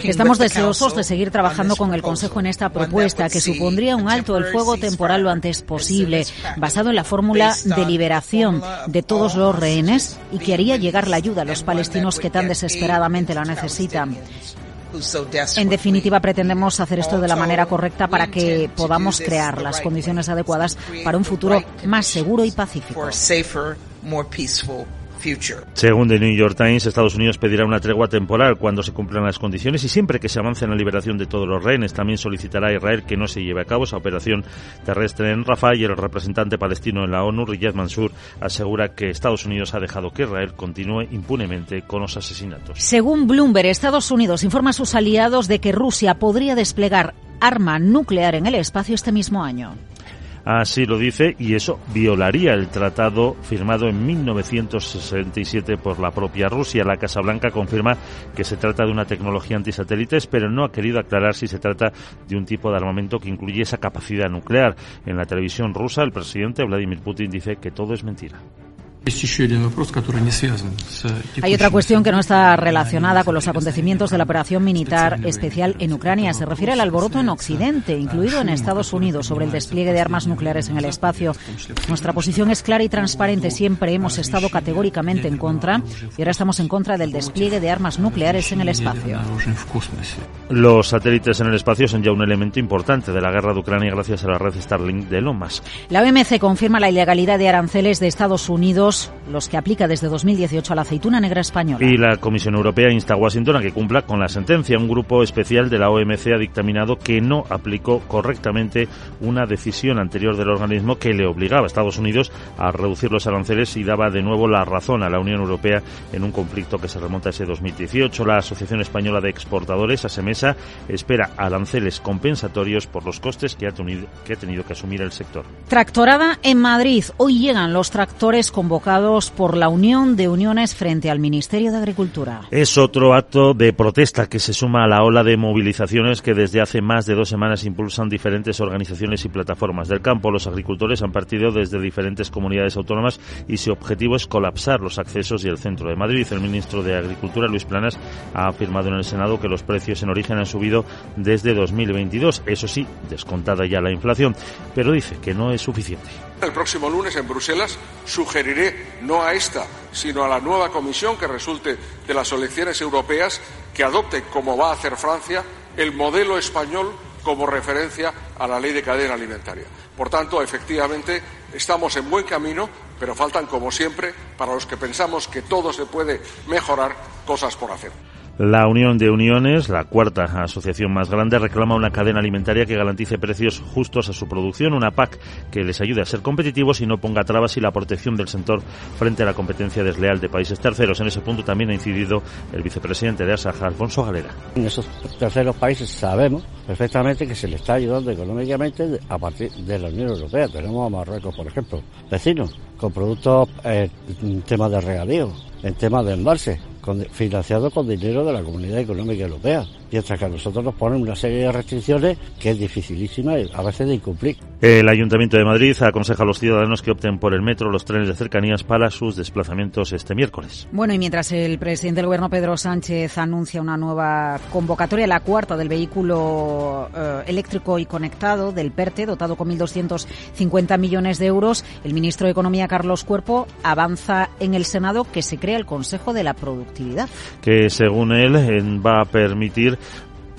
Estamos deseosos de seguir trabajando con el Consejo en esta propuesta que supondría un alto del fuego temporal lo antes posible, basado en la fórmula de liberación de todos los rehenes y que haría llegar la ayuda a los palestinos que tan desesperadamente la necesitan. En definitiva, pretendemos hacer esto de la manera correcta para que podamos crear las condiciones adecuadas para un futuro más seguro y pacífico. Según The New York Times, Estados Unidos pedirá una tregua temporal cuando se cumplan las condiciones y siempre que se avance en la liberación de todos los rehenes. También solicitará a Israel que no se lleve a cabo esa operación terrestre en Rafah y el representante palestino en la ONU, Riyad Mansour, asegura que Estados Unidos ha dejado que Israel continúe impunemente con los asesinatos. Según Bloomberg, Estados Unidos informa a sus aliados de que Rusia podría desplegar arma nuclear en el espacio este mismo año. Así lo dice y eso violaría el tratado firmado en 1967 por la propia Rusia. La Casa Blanca confirma que se trata de una tecnología antisatélites, pero no ha querido aclarar si se trata de un tipo de armamento que incluye esa capacidad nuclear. En la televisión rusa, el presidente Vladimir Putin dice que todo es mentira. Hay otra cuestión que no está relacionada con los acontecimientos de la operación militar especial en Ucrania. Se refiere al alboroto en Occidente, incluido en Estados Unidos, sobre el despliegue de armas nucleares en el espacio. Nuestra posición es clara y transparente. Siempre hemos estado categóricamente en contra y ahora estamos en contra del despliegue de armas nucleares en el espacio. Los satélites en el espacio son ya un elemento importante de la guerra de Ucrania gracias a la red Starlink de Elon Musk. La OMC confirma la ilegalidad de aranceles de Estados Unidos, los que aplica desde 2018 a la aceituna negra española. Y la Comisión Europea insta a Washington a que cumpla con la sentencia. Un grupo especial de la OMC ha dictaminado que no aplicó correctamente una decisión anterior del organismo que le obligaba a Estados Unidos a reducir los aranceles y daba de nuevo la razón a la Unión Europea en un conflicto que se remonta a ese 2018. La Asociación Española de Exportadores, ASEMESA, espera aranceles compensatorios por los costes que ha, tenido, que ha tenido que asumir el sector. Tractorada en Madrid. Hoy llegan los tractores convocados por la Unión de Uniones frente al Ministerio de Agricultura. Es otro acto de protesta que se suma a la ola de movilizaciones que desde hace más de dos semanas impulsan diferentes organizaciones y plataformas del campo. Los agricultores han partido desde diferentes comunidades autónomas y su objetivo es colapsar los accesos y el centro de Madrid. El ministro de Agricultura, Luis Planas, ha afirmado en el Senado que los precios en origen han subido desde 2022. Eso sí, descontada ya la inflación, pero dice que no es suficiente. El próximo lunes en Bruselas sugeriré no a esta, sino a la nueva comisión que resulte de las elecciones europeas que adopte, como va a hacer Francia, el modelo español como referencia a la ley de cadena alimentaria. Por tanto, efectivamente, estamos en buen camino, pero faltan, como siempre, para los que pensamos que todo se puede mejorar, cosas por hacer. La Unión de Uniones, la cuarta asociación más grande, reclama una cadena alimentaria que garantice precios justos a su producción, una PAC que les ayude a ser competitivos y no ponga trabas y la protección del sector frente a la competencia desleal de países terceros. En ese punto también ha incidido el vicepresidente de ASAJA, Alfonso Galera. En esos terceros países sabemos perfectamente que se les está ayudando económicamente a partir de la Unión Europea. Tenemos a Marruecos, por ejemplo, vecinos, con productos eh, en temas de regadío, en temas de embalse con, financiado con dinero de la Comunidad Económica Europea. Mientras que a nosotros nos ponen una serie de restricciones que es dificilísima y a veces de incumplir. El Ayuntamiento de Madrid aconseja a los ciudadanos que opten por el metro, los trenes de cercanías para sus desplazamientos este miércoles. Bueno, y mientras el presidente del Gobierno, Pedro Sánchez, anuncia una nueva convocatoria, la cuarta del vehículo eh, eléctrico y conectado del PERTE, dotado con 1.250 millones de euros, el ministro de Economía, Carlos Cuerpo, avanza en el Senado que se crea el Consejo de la Productividad. Que según él va a permitir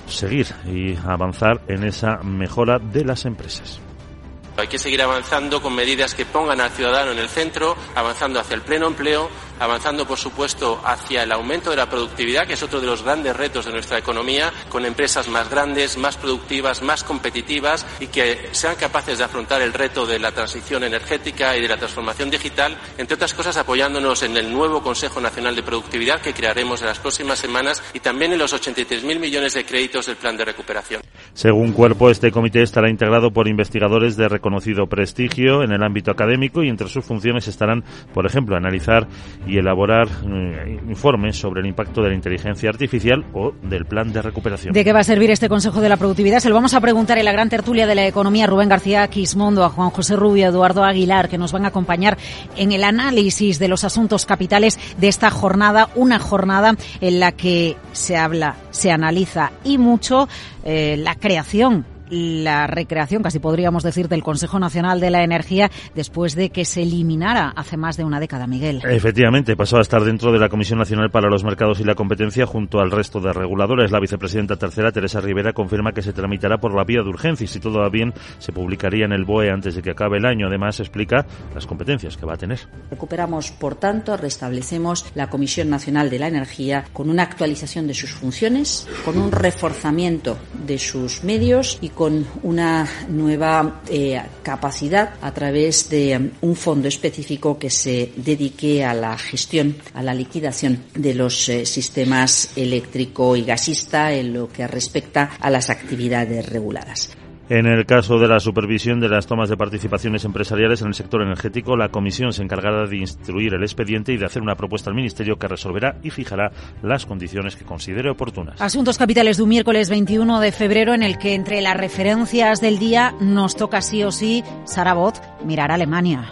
seguir y avanzar en esa mejora de las empresas. Hay que seguir avanzando con medidas que pongan al ciudadano en el centro, avanzando hacia el pleno empleo, avanzando, por supuesto, hacia el aumento de la productividad, que es otro de los grandes retos de nuestra economía, con empresas más grandes, más productivas, más competitivas y que sean capaces de afrontar el reto de la transición energética y de la transformación digital, entre otras cosas apoyándonos en el nuevo Consejo Nacional de Productividad que crearemos en las próximas semanas y también en los 83.000 millones de créditos del plan de recuperación. Según Cuerpo, este comité estará integrado por investigadores de reconocido prestigio en el ámbito académico y entre sus funciones estarán, por ejemplo, analizar y elaborar eh, informes sobre el impacto de la inteligencia artificial o del plan de recuperación. ¿De qué va a servir este Consejo de la Productividad? Se lo vamos a preguntar en la gran tertulia de la economía Rubén García Quismondo, a Juan José Rubio, Eduardo Aguilar, que nos van a acompañar en el análisis de los asuntos capitales de esta jornada, una jornada en la que se habla, se analiza y mucho eh, la creación la recreación, casi podríamos decir, del Consejo Nacional de la Energía después de que se eliminara hace más de una década, Miguel. Efectivamente, pasó a estar dentro de la Comisión Nacional para los Mercados y la Competencia junto al resto de reguladores. La vicepresidenta tercera, Teresa Rivera, confirma que se tramitará por la vía de urgencia y si todo va bien se publicaría en el BOE antes de que acabe el año. Además, explica las competencias que va a tener. Recuperamos, por tanto, restablecemos la Comisión Nacional de la Energía con una actualización de sus funciones, con un reforzamiento de sus medios y con una nueva eh, capacidad a través de um, un fondo específico que se dedique a la gestión, a la liquidación de los eh, sistemas eléctrico y gasista en lo que respecta a las actividades reguladas. En el caso de la supervisión de las tomas de participaciones empresariales en el sector energético, la comisión se encargará de instruir el expediente y de hacer una propuesta al Ministerio que resolverá y fijará las condiciones que considere oportunas. Asuntos capitales de un miércoles 21 de febrero en el que entre las referencias del día nos toca sí o sí, Sarabot, mirar a Alemania.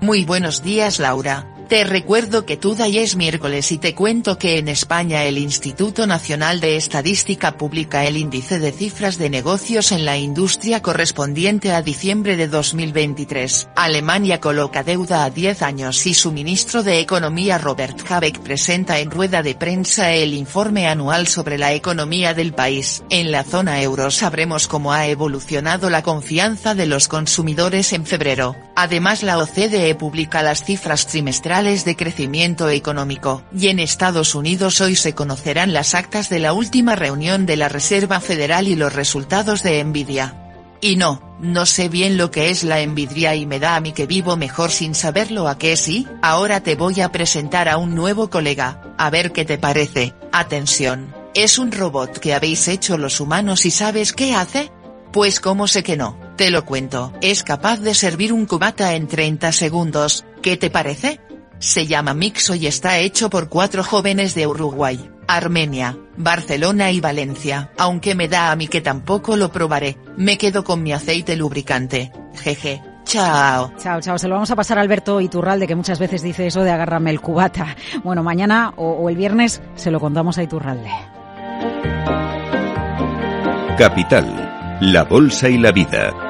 Muy buenos días Laura. Te recuerdo que tú y es miércoles y te cuento que en España el Instituto Nacional de Estadística publica el índice de cifras de negocios en la industria correspondiente a diciembre de 2023. Alemania coloca deuda a 10 años y su ministro de Economía Robert Habeck presenta en rueda de prensa el informe anual sobre la economía del país. En la zona euro sabremos cómo ha evolucionado la confianza de los consumidores en febrero. Además la OCDE publica las cifras trimestrales de crecimiento económico, y en Estados Unidos hoy se conocerán las actas de la última reunión de la Reserva Federal y los resultados de Nvidia. Y no, no sé bien lo que es la envidia y me da a mí que vivo mejor sin saberlo a qué sí, ahora te voy a presentar a un nuevo colega, a ver qué te parece, atención, es un robot que habéis hecho los humanos y ¿sabes qué hace? Pues como sé que no, te lo cuento, es capaz de servir un cubata en 30 segundos, ¿qué te parece? Se llama Mixo y está hecho por cuatro jóvenes de Uruguay, Armenia, Barcelona y Valencia. Aunque me da a mí que tampoco lo probaré, me quedo con mi aceite lubricante. Jeje. Chao. Chao, chao. Se lo vamos a pasar a Alberto Iturralde, que muchas veces dice eso de agárrame el cubata. Bueno, mañana o, o el viernes se lo contamos a Iturralde. Capital, la Bolsa y la Vida.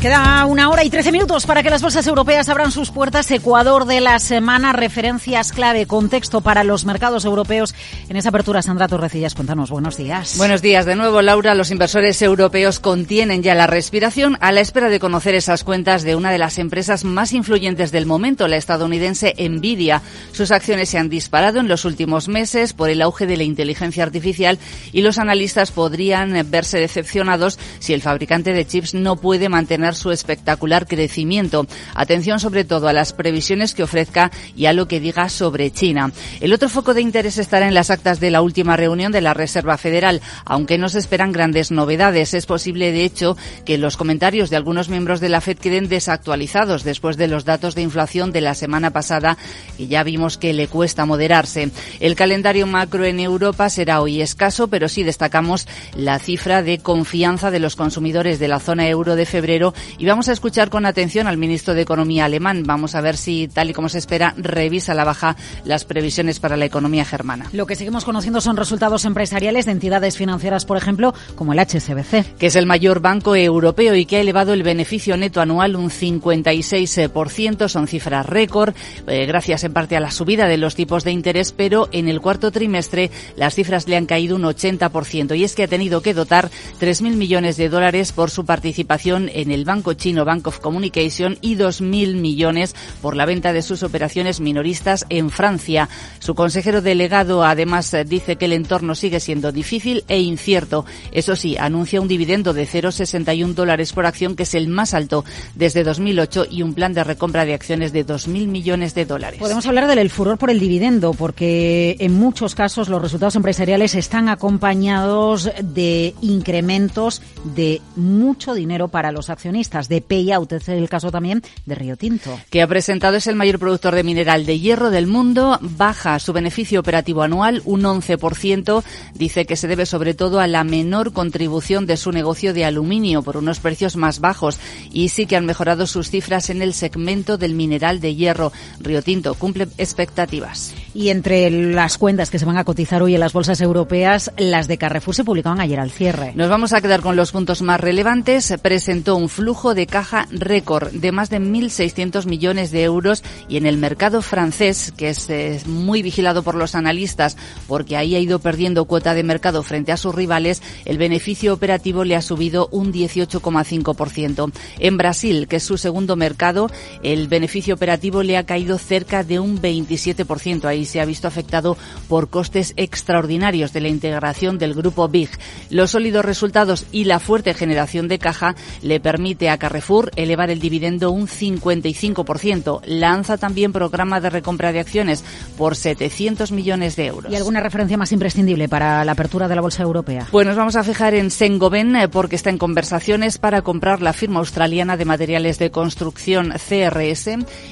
Queda una hora y trece minutos para que las bolsas europeas abran sus puertas. Ecuador de la semana, referencias clave, contexto para los mercados europeos. En esa apertura, Sandra Torrecillas, cuéntanos, buenos días. Buenos días de nuevo, Laura. Los inversores europeos contienen ya la respiración a la espera de conocer esas cuentas de una de las empresas más influyentes del momento, la estadounidense Nvidia. Sus acciones se han disparado en los últimos meses por el auge de la inteligencia artificial y los analistas podrían verse decepcionados si el fabricante de chips no puede mantener su espectacular crecimiento. Atención sobre todo a las previsiones que ofrezca y a lo que diga sobre China. El otro foco de interés estará en las actas de la última reunión de la Reserva Federal, aunque no se esperan grandes novedades. Es posible, de hecho, que los comentarios de algunos miembros de la FED queden desactualizados después de los datos de inflación de la semana pasada, que ya vimos que le cuesta moderarse. El calendario macro en Europa será hoy escaso, pero sí destacamos la cifra de confianza de los consumidores de la zona euro de febrero y vamos a escuchar con atención al ministro de Economía alemán. Vamos a ver si, tal y como se espera, revisa la baja las previsiones para la economía germana. Lo que seguimos conociendo son resultados empresariales de entidades financieras, por ejemplo, como el HSBC. Que es el mayor banco europeo y que ha elevado el beneficio neto anual un 56%. Son cifras récord, eh, gracias en parte a la subida de los tipos de interés, pero en el cuarto trimestre las cifras le han caído un 80%. Y es que ha tenido que dotar 3.000 millones de dólares por su participación en el banco chino Bank of Communication y 2.000 millones por la venta de sus operaciones minoristas en Francia. Su consejero delegado además dice que el entorno sigue siendo difícil e incierto. Eso sí, anuncia un dividendo de 0,61 dólares por acción que es el más alto desde 2008 y un plan de recompra de acciones de 2.000 millones de dólares. Podemos hablar del furor por el dividendo porque en muchos casos los resultados empresariales están acompañados de incrementos de mucho dinero para los accionistas, de payout, es el caso también de Río Tinto. Que ha presentado es el mayor productor de mineral de hierro del mundo, baja su beneficio operativo anual un 11%, dice que se debe sobre todo a la menor contribución de su negocio de aluminio por unos precios más bajos y sí que han mejorado sus cifras en el segmento del mineral de hierro. Río Tinto cumple expectativas. Y entre las cuentas que se van a cotizar hoy en las bolsas europeas, las de Carrefour se publicaban ayer al cierre. Nos vamos a quedar con los puntos más relevantes. Presentó un flujo flujo de caja récord de más de 1.600 millones de euros y en el mercado francés, que es eh, muy vigilado por los analistas porque ahí ha ido perdiendo cuota de mercado frente a sus rivales, el beneficio operativo le ha subido un 18,5%. En Brasil, que es su segundo mercado, el beneficio operativo le ha caído cerca de un 27%. Ahí se ha visto afectado por costes extraordinarios de la integración del grupo BIG. Los sólidos resultados y la fuerte generación de caja le permite a Carrefour elevar el dividendo un 55%. Lanza también programa de recompra de acciones por 700 millones de euros. ¿Y alguna referencia más imprescindible para la apertura de la bolsa europea? Pues nos vamos a fijar en Sengoben eh, porque está en conversaciones para comprar la firma australiana de materiales de construcción CRS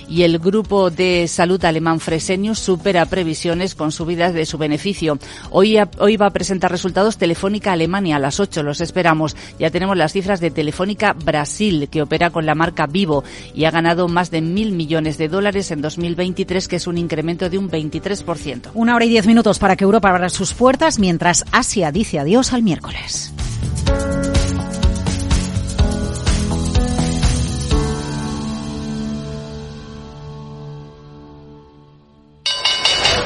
y el grupo de salud alemán Fresenius supera previsiones con subidas de su beneficio. Hoy, hoy va a presentar resultados Telefónica Alemania a las 8, los esperamos. Ya tenemos las cifras de Telefónica Brasil, que opera con la marca Vivo y ha ganado más de mil millones de dólares en 2023, que es un incremento de un 23%. Una hora y diez minutos para que Europa abra sus puertas, mientras Asia dice adiós al miércoles.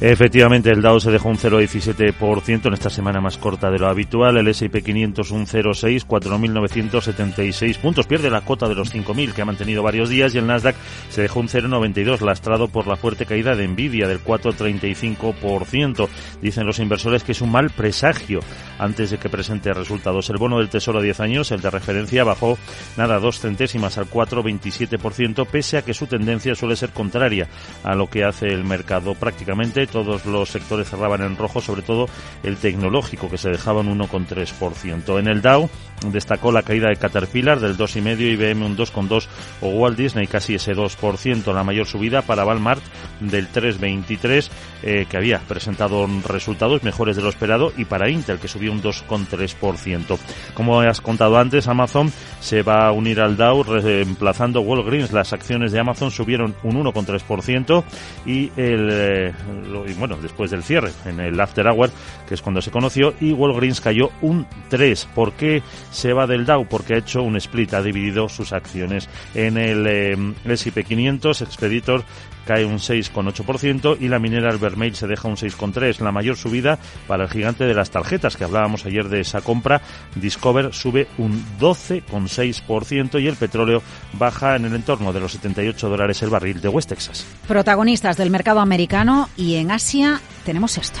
Efectivamente, el Dow se dejó un 0,17% en esta semana más corta de lo habitual. El S&P 500 un 0,6, 4.976 puntos. Pierde la cota de los 5.000 que ha mantenido varios días y el Nasdaq se dejó un 0,92 lastrado por la fuerte caída de Nvidia del 4,35%. Dicen los inversores que es un mal presagio antes de que presente resultados. El bono del Tesoro a 10 años, el de referencia, bajó nada dos centésimas al 4,27% pese a que su tendencia suele ser contraria a lo que hace el mercado prácticamente todos los sectores cerraban en rojo, sobre todo el tecnológico, que se dejaba un 1,3%. En el Dow destacó la caída de Caterpillar del 2,5%, IBM un 2,2% o Walt Disney casi ese 2%. La mayor subida para Walmart del 3,23%, eh, que había presentado resultados mejores de lo esperado, y para Intel, que subió un 2,3%. Como has contado antes, Amazon se va a unir al Dow reemplazando Walgreens. Las acciones de Amazon subieron un 1,3% y el, y bueno, después del cierre, en el After Hour, que es cuando se conoció, y Walgreens cayó un 3. ¿Por qué se va del Dow? Porque ha hecho un split, ha dividido sus acciones. En el eh, S&P 500, Expeditor cae un 6,8% y la minera Albermail se deja un 6,3%. La mayor subida para el gigante de las tarjetas, que hablábamos ayer de esa compra, Discover sube un 12,6% y el petróleo baja en el entorno de los 78 dólares el barril de West Texas. Protagonistas del mercado americano y en Asia tenemos esto.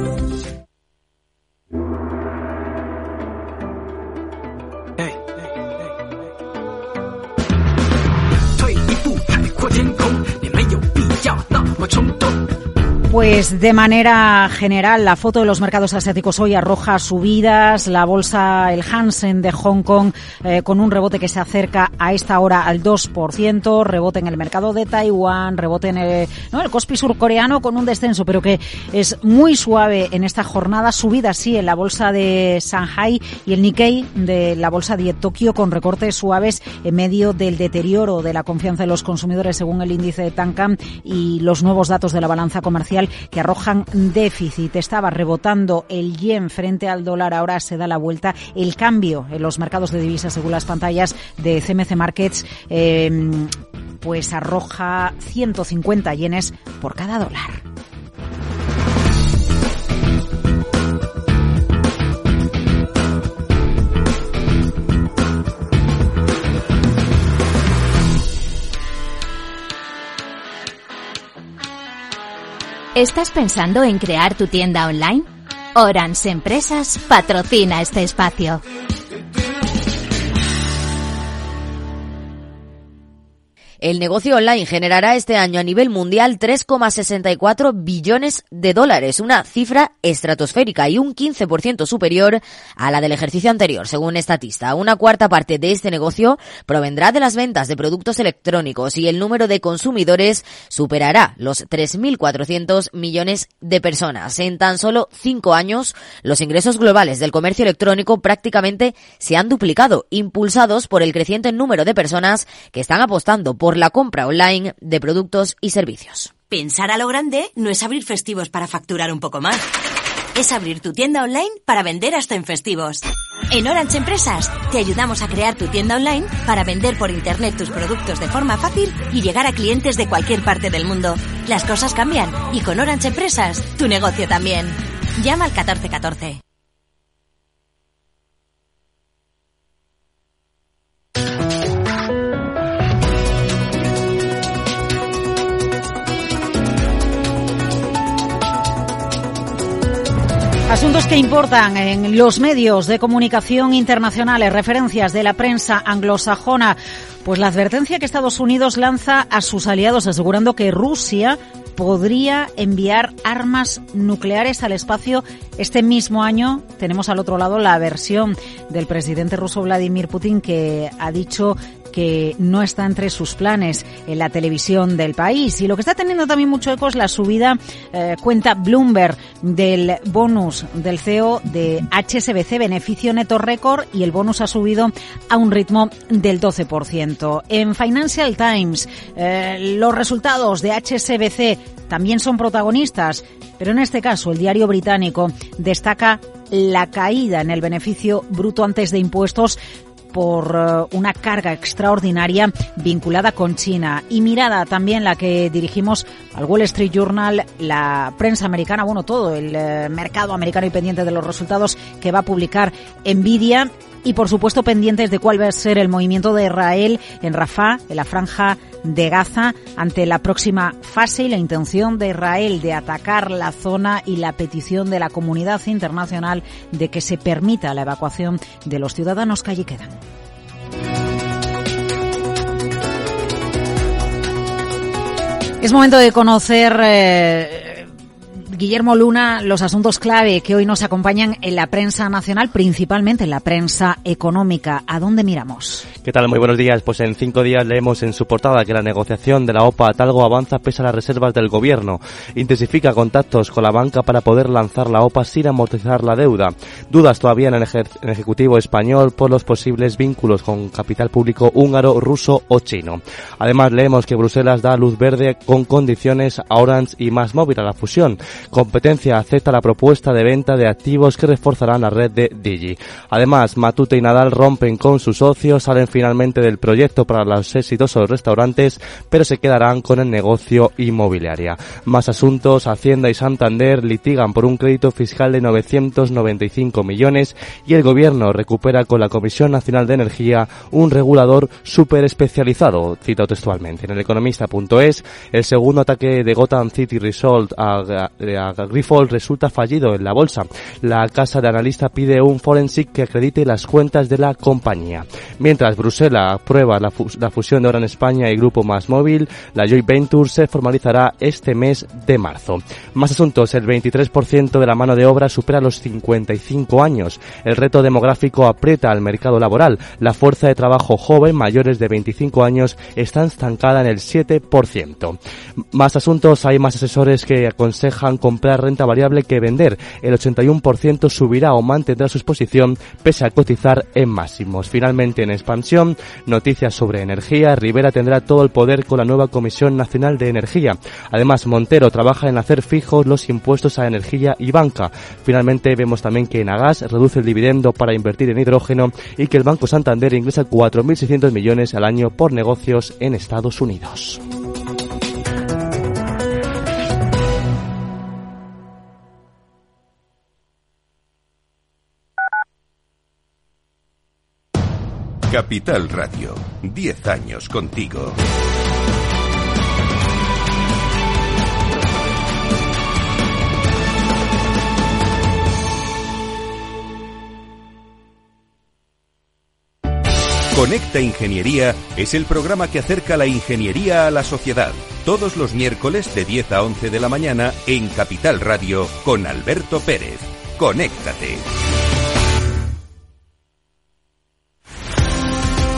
Pues de manera general, la foto de los mercados asiáticos hoy arroja subidas. La bolsa, el Hansen de Hong Kong, eh, con un rebote que se acerca a esta hora al 2%. Rebote en el mercado de Taiwán, rebote en el, ¿no? el Kospi surcoreano con un descenso, pero que es muy suave en esta jornada. Subida, sí, en la bolsa de Shanghai y el Nikkei de la bolsa de Tokio con recortes suaves en medio del deterioro de la confianza de los consumidores según el índice de Tankam y los nuevos datos de la balanza comercial que arrojan déficit. Estaba rebotando el yen frente al dólar, ahora se da la vuelta. El cambio en los mercados de divisas, según las pantallas de CMC Markets, em, pues arroja 150 yenes por cada dólar. ¿Estás pensando en crear tu tienda online? Orange Empresas patrocina este espacio. El negocio online generará este año a nivel mundial 3,64 billones de dólares, una cifra estratosférica y un 15% superior a la del ejercicio anterior, según Estatista. Una cuarta parte de este negocio provendrá de las ventas de productos electrónicos y el número de consumidores superará los 3.400 millones de personas. En tan solo cinco años, los ingresos globales del comercio electrónico prácticamente se han duplicado, impulsados por el creciente número de personas que están apostando por la compra online de productos y servicios. Pensar a lo grande no es abrir festivos para facturar un poco más. Es abrir tu tienda online para vender hasta en festivos. En Orange Empresas te ayudamos a crear tu tienda online para vender por internet tus productos de forma fácil y llegar a clientes de cualquier parte del mundo. Las cosas cambian y con Orange Empresas tu negocio también. Llama al 1414. Asuntos que importan en los medios de comunicación internacionales, referencias de la prensa anglosajona. Pues la advertencia que Estados Unidos lanza a sus aliados asegurando que Rusia podría enviar armas nucleares al espacio este mismo año. Tenemos al otro lado la versión del presidente ruso Vladimir Putin que ha dicho que no está entre sus planes en la televisión del país. Y lo que está teniendo también mucho eco es la subida, eh, cuenta Bloomberg, del bonus del CEO de HSBC, beneficio neto récord, y el bonus ha subido a un ritmo del 12%. En Financial Times, eh, los resultados de HSBC también son protagonistas, pero en este caso el diario británico destaca la caída en el beneficio bruto antes de impuestos por eh, una carga extraordinaria vinculada con China. Y mirada también la que dirigimos al Wall Street Journal, la prensa americana, bueno, todo el eh, mercado americano y pendiente de los resultados que va a publicar Nvidia y por supuesto pendientes de cuál va a ser el movimiento de Israel en Rafah, en la franja de Gaza, ante la próxima fase y la intención de Israel de atacar la zona y la petición de la comunidad internacional de que se permita la evacuación de los ciudadanos que allí quedan. Es momento de conocer eh, Guillermo Luna, los asuntos clave que hoy nos acompañan en la prensa nacional, principalmente en la prensa económica. ¿A dónde miramos? ¿Qué tal? Muy buenos días. Pues en cinco días leemos en su portada que la negociación de la OPA Talgo avanza pese a las reservas del gobierno. Intensifica contactos con la banca para poder lanzar la OPA sin amortizar la deuda. Dudas todavía en el, Ejecutivo español por los posibles vínculos con capital público húngaro, ruso o chino. Además leemos que Bruselas da luz verde con condiciones a Orange y Más Móvil a la fusión. Competencia acepta la propuesta de venta de activos que reforzarán la red de Digi. Además, Matute y Nadal rompen con sus socios, salen finalmente del proyecto para los exitosos restaurantes, pero se quedarán con el negocio inmobiliaria. Más asuntos, Hacienda y Santander litigan por un crédito fiscal de 995 millones y el gobierno recupera con la Comisión Nacional de Energía un regulador súper especializado, cito textualmente. En el economista.es, el segundo ataque de Gotham City Resort a, Grifold resulta fallido en la bolsa. La casa de analista pide un forensic que acredite las cuentas de la compañía. Mientras Bruselas aprueba la, fusión de Oran España y Grupo Más Móvil, la joint venture se formalizará este mes de marzo. Más asuntos, el 23% de la mano de obra supera los 55 años. El reto demográfico aprieta al mercado laboral. La fuerza de trabajo joven mayores de 25 años está estancada en el 7%. Más asuntos, hay más asesores que aconsejan comprar renta variable que vender. El 81% subirá o mantendrá su exposición pese a cotizar en máximos. Finalmente, en expansión, noticias sobre energía. Rivera tendrá todo el poder con la nueva Comisión Nacional de Energía. Además, Montero trabaja en hacer fijos los impuestos a energía y banca. Finalmente, vemos también que Enagas reduce el dividendo para invertir en hidrógeno y que el Banco Santander ingresa 4.600 millones al año por negocios en Estados Unidos. Capital Radio, 10 años contigo. Conecta Ingeniería es el programa que acerca la ingeniería a la sociedad. Todos los miércoles de 10 a 11 de la mañana en Capital Radio con Alberto Pérez. Conéctate.